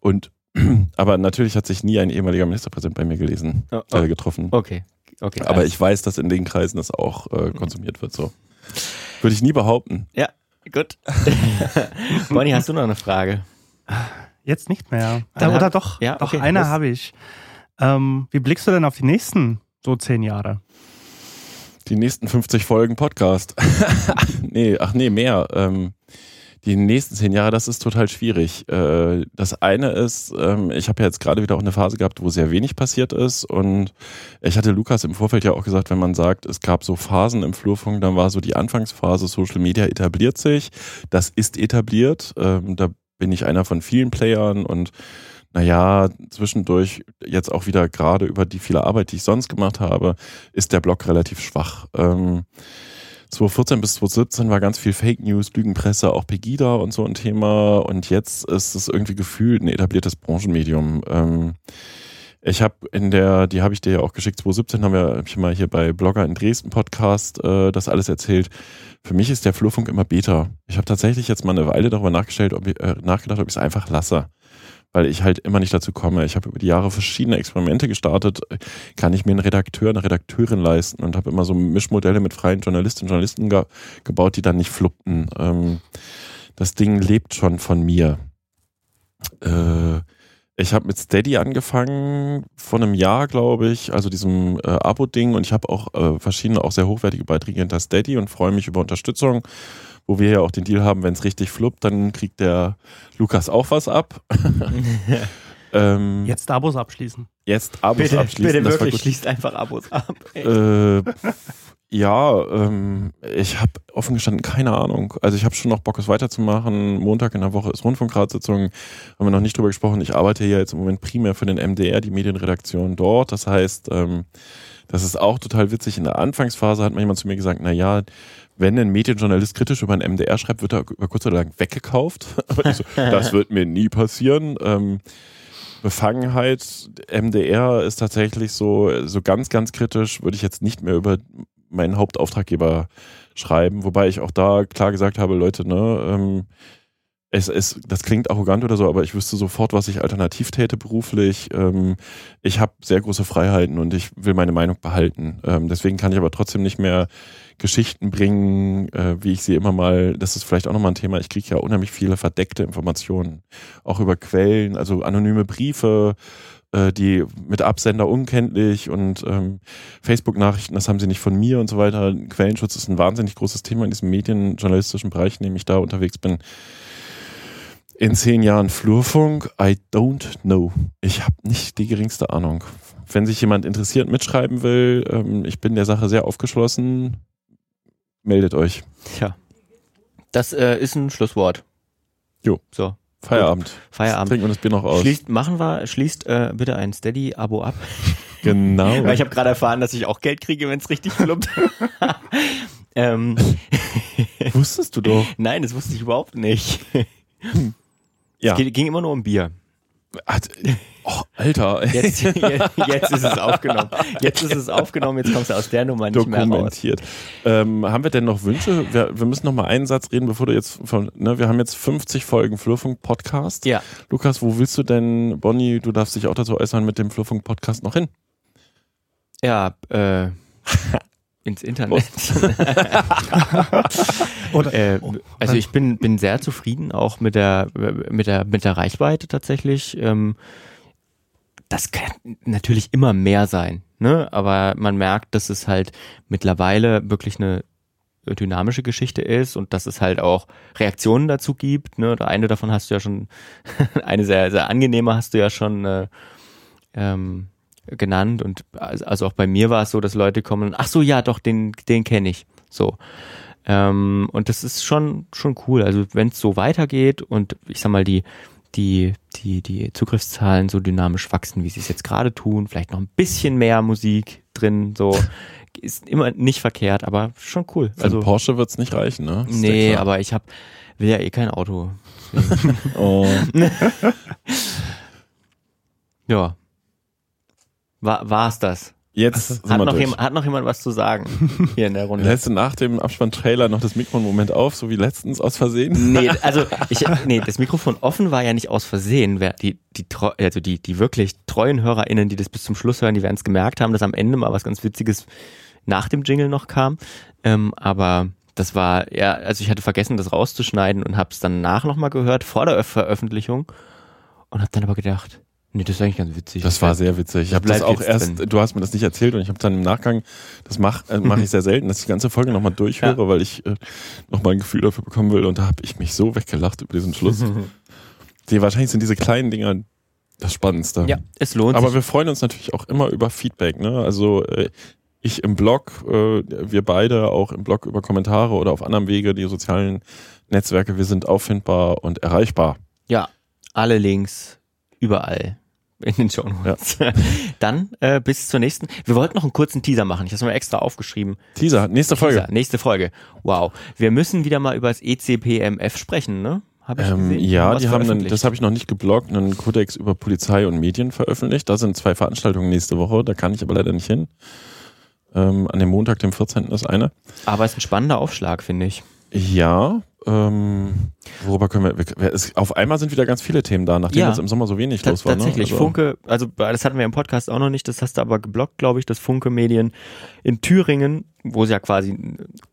Und aber natürlich hat sich nie ein ehemaliger Ministerpräsident bei mir gelesen, Oh, oh. äh, getroffen. Okay. Okay. Aber alles- ich weiß, dass in den Kreisen das auch äh, konsumiert wird. So würde ich nie behaupten. Gut. Bonnie, hast du noch eine Frage? Jetzt nicht mehr. Äh, Oder doch, ja, doch okay, eine los. habe ich. Ähm, wie blickst du denn auf die nächsten so zehn Jahre? Die nächsten 50 Folgen Podcast. nee, ach nee, mehr. Ähm, die nächsten zehn Jahre, das ist total schwierig. Äh, das eine ist, ähm, ich habe ja jetzt gerade wieder auch eine Phase gehabt, wo sehr wenig passiert ist. Und ich hatte Lukas im Vorfeld ja auch gesagt, wenn man sagt, es gab so Phasen im Flurfunk, dann war so die Anfangsphase, Social Media etabliert sich. Das ist etabliert. Ähm, da bin ich einer von vielen Playern und naja, zwischendurch jetzt auch wieder gerade über die viele Arbeit, die ich sonst gemacht habe, ist der Blog relativ schwach. Ähm, 2014 bis 2017 war ganz viel Fake News, Lügenpresse, auch Pegida und so ein Thema. Und jetzt ist es irgendwie gefühlt ein etabliertes Branchenmedium. Ähm, ich habe in der, die habe ich dir ja auch geschickt, 2017 haben wir hab ich mal hier bei Blogger in Dresden Podcast äh, das alles erzählt. Für mich ist der Flurfunk immer Beta. Ich habe tatsächlich jetzt mal eine Weile darüber nachgestellt, ob ich, äh, nachgedacht, ob ich es einfach lasse. Weil ich halt immer nicht dazu komme. Ich habe über die Jahre verschiedene Experimente gestartet. Kann ich mir einen Redakteur, eine Redakteurin leisten und habe immer so Mischmodelle mit freien Journalistinnen und Journalisten ge gebaut, die dann nicht fluppten. Ähm, das Ding lebt schon von mir. Äh, ich habe mit Steady angefangen vor einem Jahr, glaube ich, also diesem äh, Abo-Ding und ich habe auch äh, verschiedene, auch sehr hochwertige Beiträge hinter Steady und freue mich über Unterstützung, wo wir ja auch den Deal haben, wenn es richtig fluppt, dann kriegt der Lukas auch was ab. ähm, Jetzt Abos abschließen. jetzt Abos bitte, abschließen. bitte das war wirklich, gut. schließt einfach Abos ab. Äh, ja, ähm, ich habe offen gestanden keine Ahnung. Also ich habe schon noch Bock, es weiterzumachen. Montag in der Woche ist Rundfunkratssitzung. Haben wir noch nicht drüber gesprochen. Ich arbeite ja jetzt im Moment primär für den MDR, die Medienredaktion dort. Das heißt, ähm, das ist auch total witzig. In der Anfangsphase hat mir jemand zu mir gesagt, na ja, wenn ein Medienjournalist kritisch über einen MDR schreibt, wird er über kurz oder lang weggekauft. So, das wird mir nie passieren. Ähm, Befangenheit, MDR ist tatsächlich so, so ganz, ganz kritisch, würde ich jetzt nicht mehr über meinen Hauptauftraggeber schreiben, wobei ich auch da klar gesagt habe, Leute, ne, ähm, es ist, das klingt arrogant oder so, aber ich wüsste sofort, was ich alternativ täte beruflich. Ähm, ich habe sehr große Freiheiten und ich will meine Meinung behalten. Ähm, deswegen kann ich aber trotzdem nicht mehr Geschichten bringen, äh, wie ich sie immer mal, das ist vielleicht auch nochmal ein Thema, ich kriege ja unheimlich viele verdeckte Informationen, auch über Quellen, also anonyme Briefe, äh, die mit Absender unkenntlich und ähm, Facebook-Nachrichten, das haben sie nicht von mir und so weiter. Quellenschutz ist ein wahnsinnig großes Thema in diesem medienjournalistischen Bereich, in dem ich da unterwegs bin. In zehn Jahren Flurfunk, I don't know. Ich habe nicht die geringste Ahnung. Wenn sich jemand interessiert, mitschreiben will, ähm, ich bin der Sache sehr aufgeschlossen, meldet euch. Tja. Das äh, ist ein Schlusswort. Jo. So, Feierabend. Feierabend. Trinken wir das Bier noch aus. Schließt, machen wir, schließt äh, bitte ein Steady-Abo ab. Genau. Weil ich habe gerade erfahren, dass ich auch Geld kriege, wenn es richtig fluppt. ähm, Wusstest du doch. nein, das wusste ich überhaupt nicht. Ja. Es ging, ging immer nur um Bier. Hat, oh, Alter. Jetzt, jetzt, jetzt ist es aufgenommen. Jetzt ist es aufgenommen, jetzt kommst du aus der Nummer nicht mehr raus. dokumentiert. Ähm, haben wir denn noch Wünsche? Wir, wir müssen noch mal einen Satz reden, bevor du jetzt von, ne, wir haben jetzt 50 Folgen Flurfunk Podcast. Ja. Lukas, wo willst du denn, Bonnie, du darfst dich auch dazu äußern, mit dem Flurfunk Podcast noch hin? Ja, äh, ins Internet. Äh, also ich bin, bin sehr zufrieden auch mit der, mit der, mit der Reichweite tatsächlich. Ähm, das kann natürlich immer mehr sein, ne? Aber man merkt, dass es halt mittlerweile wirklich eine dynamische Geschichte ist und dass es halt auch Reaktionen dazu gibt. Ne? Eine davon hast du ja schon, eine sehr, sehr angenehme hast du ja schon äh, ähm, genannt. Und also also auch bei mir war es so, dass Leute kommen und ach so, ja, doch, den, den kenne ich. So. Ähm, und das ist schon, schon cool. Also wenn es so weitergeht und ich sag mal, die, die, die, die Zugriffszahlen so dynamisch wachsen, wie sie es jetzt gerade tun, vielleicht noch ein bisschen mehr Musik drin, so ist immer nicht verkehrt, aber schon cool. Für Also Porsche wird's nicht reichen, ne? Ist nee, aber ich hab, will ja eh kein Auto. Oh. Ja. War, war's das? Jetzt Hat noch, jemand, hat noch jemand was zu sagen hier in der Runde? Lässt du nach dem Abspann-Trailer noch das Mikro einen Moment auf, so wie letztens aus Versehen? Nee, also ich, nee, das Mikrofon offen war ja nicht aus Versehen. Die, die, also die, die wirklich treuen HörerInnen, die das bis zum Schluss hören, die werden es gemerkt haben, dass am Ende mal was ganz Witziges nach dem Jingle noch kam. Ähm, aber das war, ja, also ich hatte vergessen, das rauszuschneiden und habe es danach nochmal gehört, vor der Veröffentlichung und habe dann aber gedacht, nee, das ist eigentlich ganz witzig. Das war sehr witzig. Ich habe das auch erst, drin. du hast mir das nicht erzählt und ich habe dann im Nachgang, das mache äh, mach ich sehr selten, dass ich die ganze Folge nochmal durchhöre, weil ich äh, nochmal ein Gefühl dafür bekommen will und da habe ich mich so weggelacht über diesen Schluss. die, wahrscheinlich sind diese kleinen Dinger das Spannendste. Ja, es lohnt Aber sich. wir freuen uns natürlich auch immer über Feedback. Ne? Also äh, ich im Blog, äh, wir beide auch im Blog über Kommentare oder auf anderem Wege, die sozialen Netzwerke, wir sind auffindbar und erreichbar. Ja, alle Links überall in den Show Notes. Dann äh, bis zur nächsten. Wir wollten noch einen kurzen Teaser machen. Ich habe es mir extra aufgeschrieben. Teaser, nächste Folge. Teaser, nächste Folge. Wow. Wir müssen wieder mal über das ECPMF sprechen, ne? Hab ich Ähm, ja, die haben einen, das habe ich noch nicht geblockt, einen Kodex über Polizei und Medien veröffentlicht. Da sind zwei Veranstaltungen nächste Woche, da kann ich aber leider nicht hin. Ähm, an dem Montag, dem 14. ist eine. Aber es ist ein spannender Aufschlag, finde ich. Ja, ähm, worüber können wir, es, auf einmal sind wieder ganz viele Themen da, nachdem Ja. jetzt im Sommer so wenig Ta- los war. tatsächlich. Ne? Also, Funke, also das hatten wir im Podcast auch noch nicht, das hast du aber geblockt, glaube ich, dass Funke Medien in Thüringen, wo sie ja quasi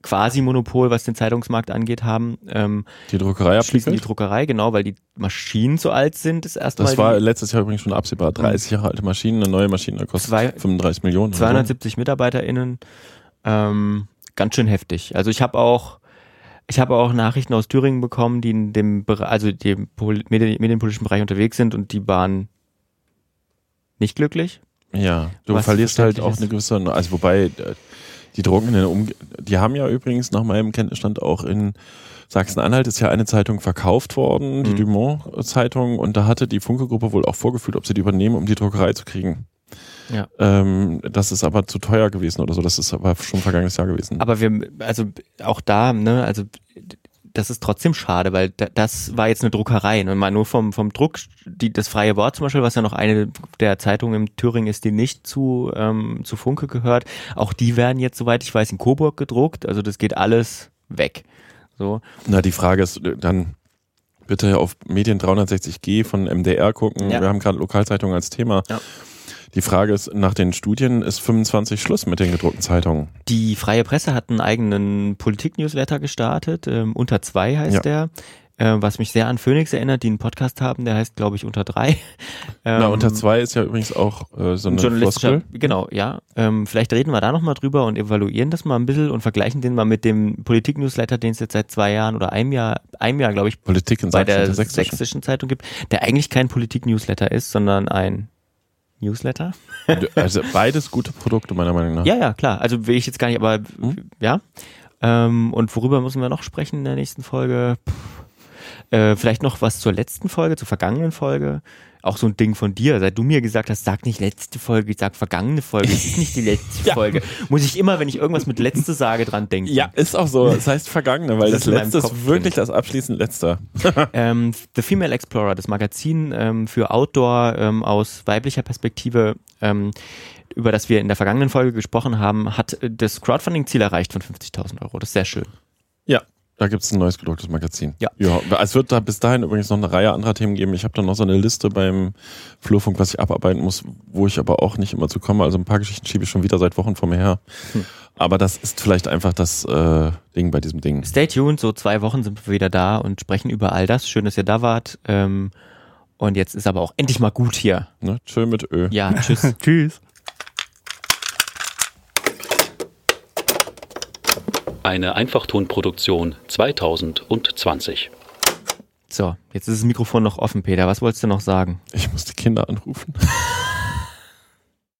quasi Monopol, was den Zeitungsmarkt angeht, haben, ähm, die Druckerei schließen die. Druckerei, genau, weil die Maschinen so alt sind, ist erstmal Das war letztes Jahr übrigens schon absehbar. 30 Jahre alte Maschinen, eine neue Maschine kostet Zwei- 35 Millionen. oder 270 MitarbeiterInnen. Ähm, ganz schön heftig. Also ich habe auch, ich habe auch Nachrichten aus Thüringen bekommen, die in dem also dem Pol- Medi- medienpolitischen Bereich unterwegs sind und die waren nicht glücklich. Ja, du Was verlierst halt auch eine gewisse, also wobei äh, die Drogen die haben ja übrigens nach meinem Kenntnisstand auch in Sachsen-Anhalt ist ja eine Zeitung verkauft worden, die Mhm. Dumont-Zeitung, und da hatte die Funke-Gruppe wohl auch vorgefühlt, ob sie die übernehmen, um die Druckerei zu kriegen. Ja. Ähm, das ist aber zu teuer gewesen oder so, das ist aber schon vergangenes Jahr gewesen. Aber wir, also auch da, ne, also das ist trotzdem schade, weil da, das war jetzt eine Druckerei. Ne? Mal nur vom, vom Druck, die, das freie Wort zum Beispiel, was ja noch eine der Zeitungen in Thüringen ist, die nicht zu, ähm, zu Funke gehört, auch die werden jetzt, soweit ich weiß, in Coburg gedruckt. Also das geht alles weg. So. Na, die Frage ist dann bitte auf Medien 360G von MDR gucken. Ja. Wir haben gerade Lokalzeitungen als Thema. Ja. Die Frage ist, nach den Studien ist 25 Schluss mit den gedruckten Zeitungen. Die Freie Presse hat einen eigenen Politik-Newsletter gestartet. Ähm, unter zwei heißt Ja. der. Äh, was mich sehr an Phoenix erinnert, die einen Podcast haben, der heißt, glaube ich, unter drei. Na, Ähm, unter zwei ist ja übrigens auch äh, so ein eine Floskel. genau, ja. Ähm, vielleicht reden wir da nochmal drüber und evaluieren das mal ein bisschen und vergleichen den mal mit dem Politik-Newsletter, den es jetzt seit zwei Jahren oder einem Jahr, einem Jahr, glaube ich, Politik in bei Sachsen, der der sächsischen. sächsischen Zeitung gibt, der eigentlich kein Politik-Newsletter ist, sondern ein Newsletter. Also beides gute Produkte meiner Meinung nach. Ja, ja, klar. Also will ich jetzt gar nicht, aber Hm? ja. Ähm, und worüber müssen wir noch sprechen in der nächsten Folge? Puh. Äh, vielleicht noch was zur letzten Folge, zur vergangenen Folge. Auch so ein Ding von dir, seit du mir gesagt hast, sag nicht letzte Folge, sag vergangene Folge, es ist nicht die letzte Ja. Folge. Muss ich immer, wenn ich irgendwas mit letzte sage, dran denken. Ja, ist auch so. Das heißt vergangene, weil Das das, letzte ist wirklich das abschließend letzte. Ähm, The Female Explorer, das Magazin ähm, für Outdoor ähm, aus weiblicher Perspektive, ähm, über das wir in der vergangenen Folge gesprochen haben, hat äh, das Crowdfunding-Ziel erreicht von 50.000 Euro. Das ist sehr schön. Ja, da gibt es ein neues gedrucktes Magazin. Ja. ja. Es wird da bis dahin übrigens noch eine Reihe anderer Themen geben. Ich habe da noch so eine Liste beim Flurfunk, was ich abarbeiten muss, wo ich aber auch nicht immer zu komme. Also ein paar Geschichten schiebe ich schon wieder seit Wochen vor mir her. Hm. Aber das ist vielleicht einfach das äh, Ding bei diesem Ding. Stay tuned, so zwei Wochen sind wir wieder da und sprechen über all das. Schön, dass ihr da wart. Ähm, und jetzt ist aber auch endlich mal gut hier. Ne? Tschö mit Ö. Ja, tschüss. Tschüss. Eine Einfachtonproduktion 2020. So, jetzt ist das Mikrofon noch offen, Peter. Was wolltest du noch sagen? Ich muss die Kinder anrufen.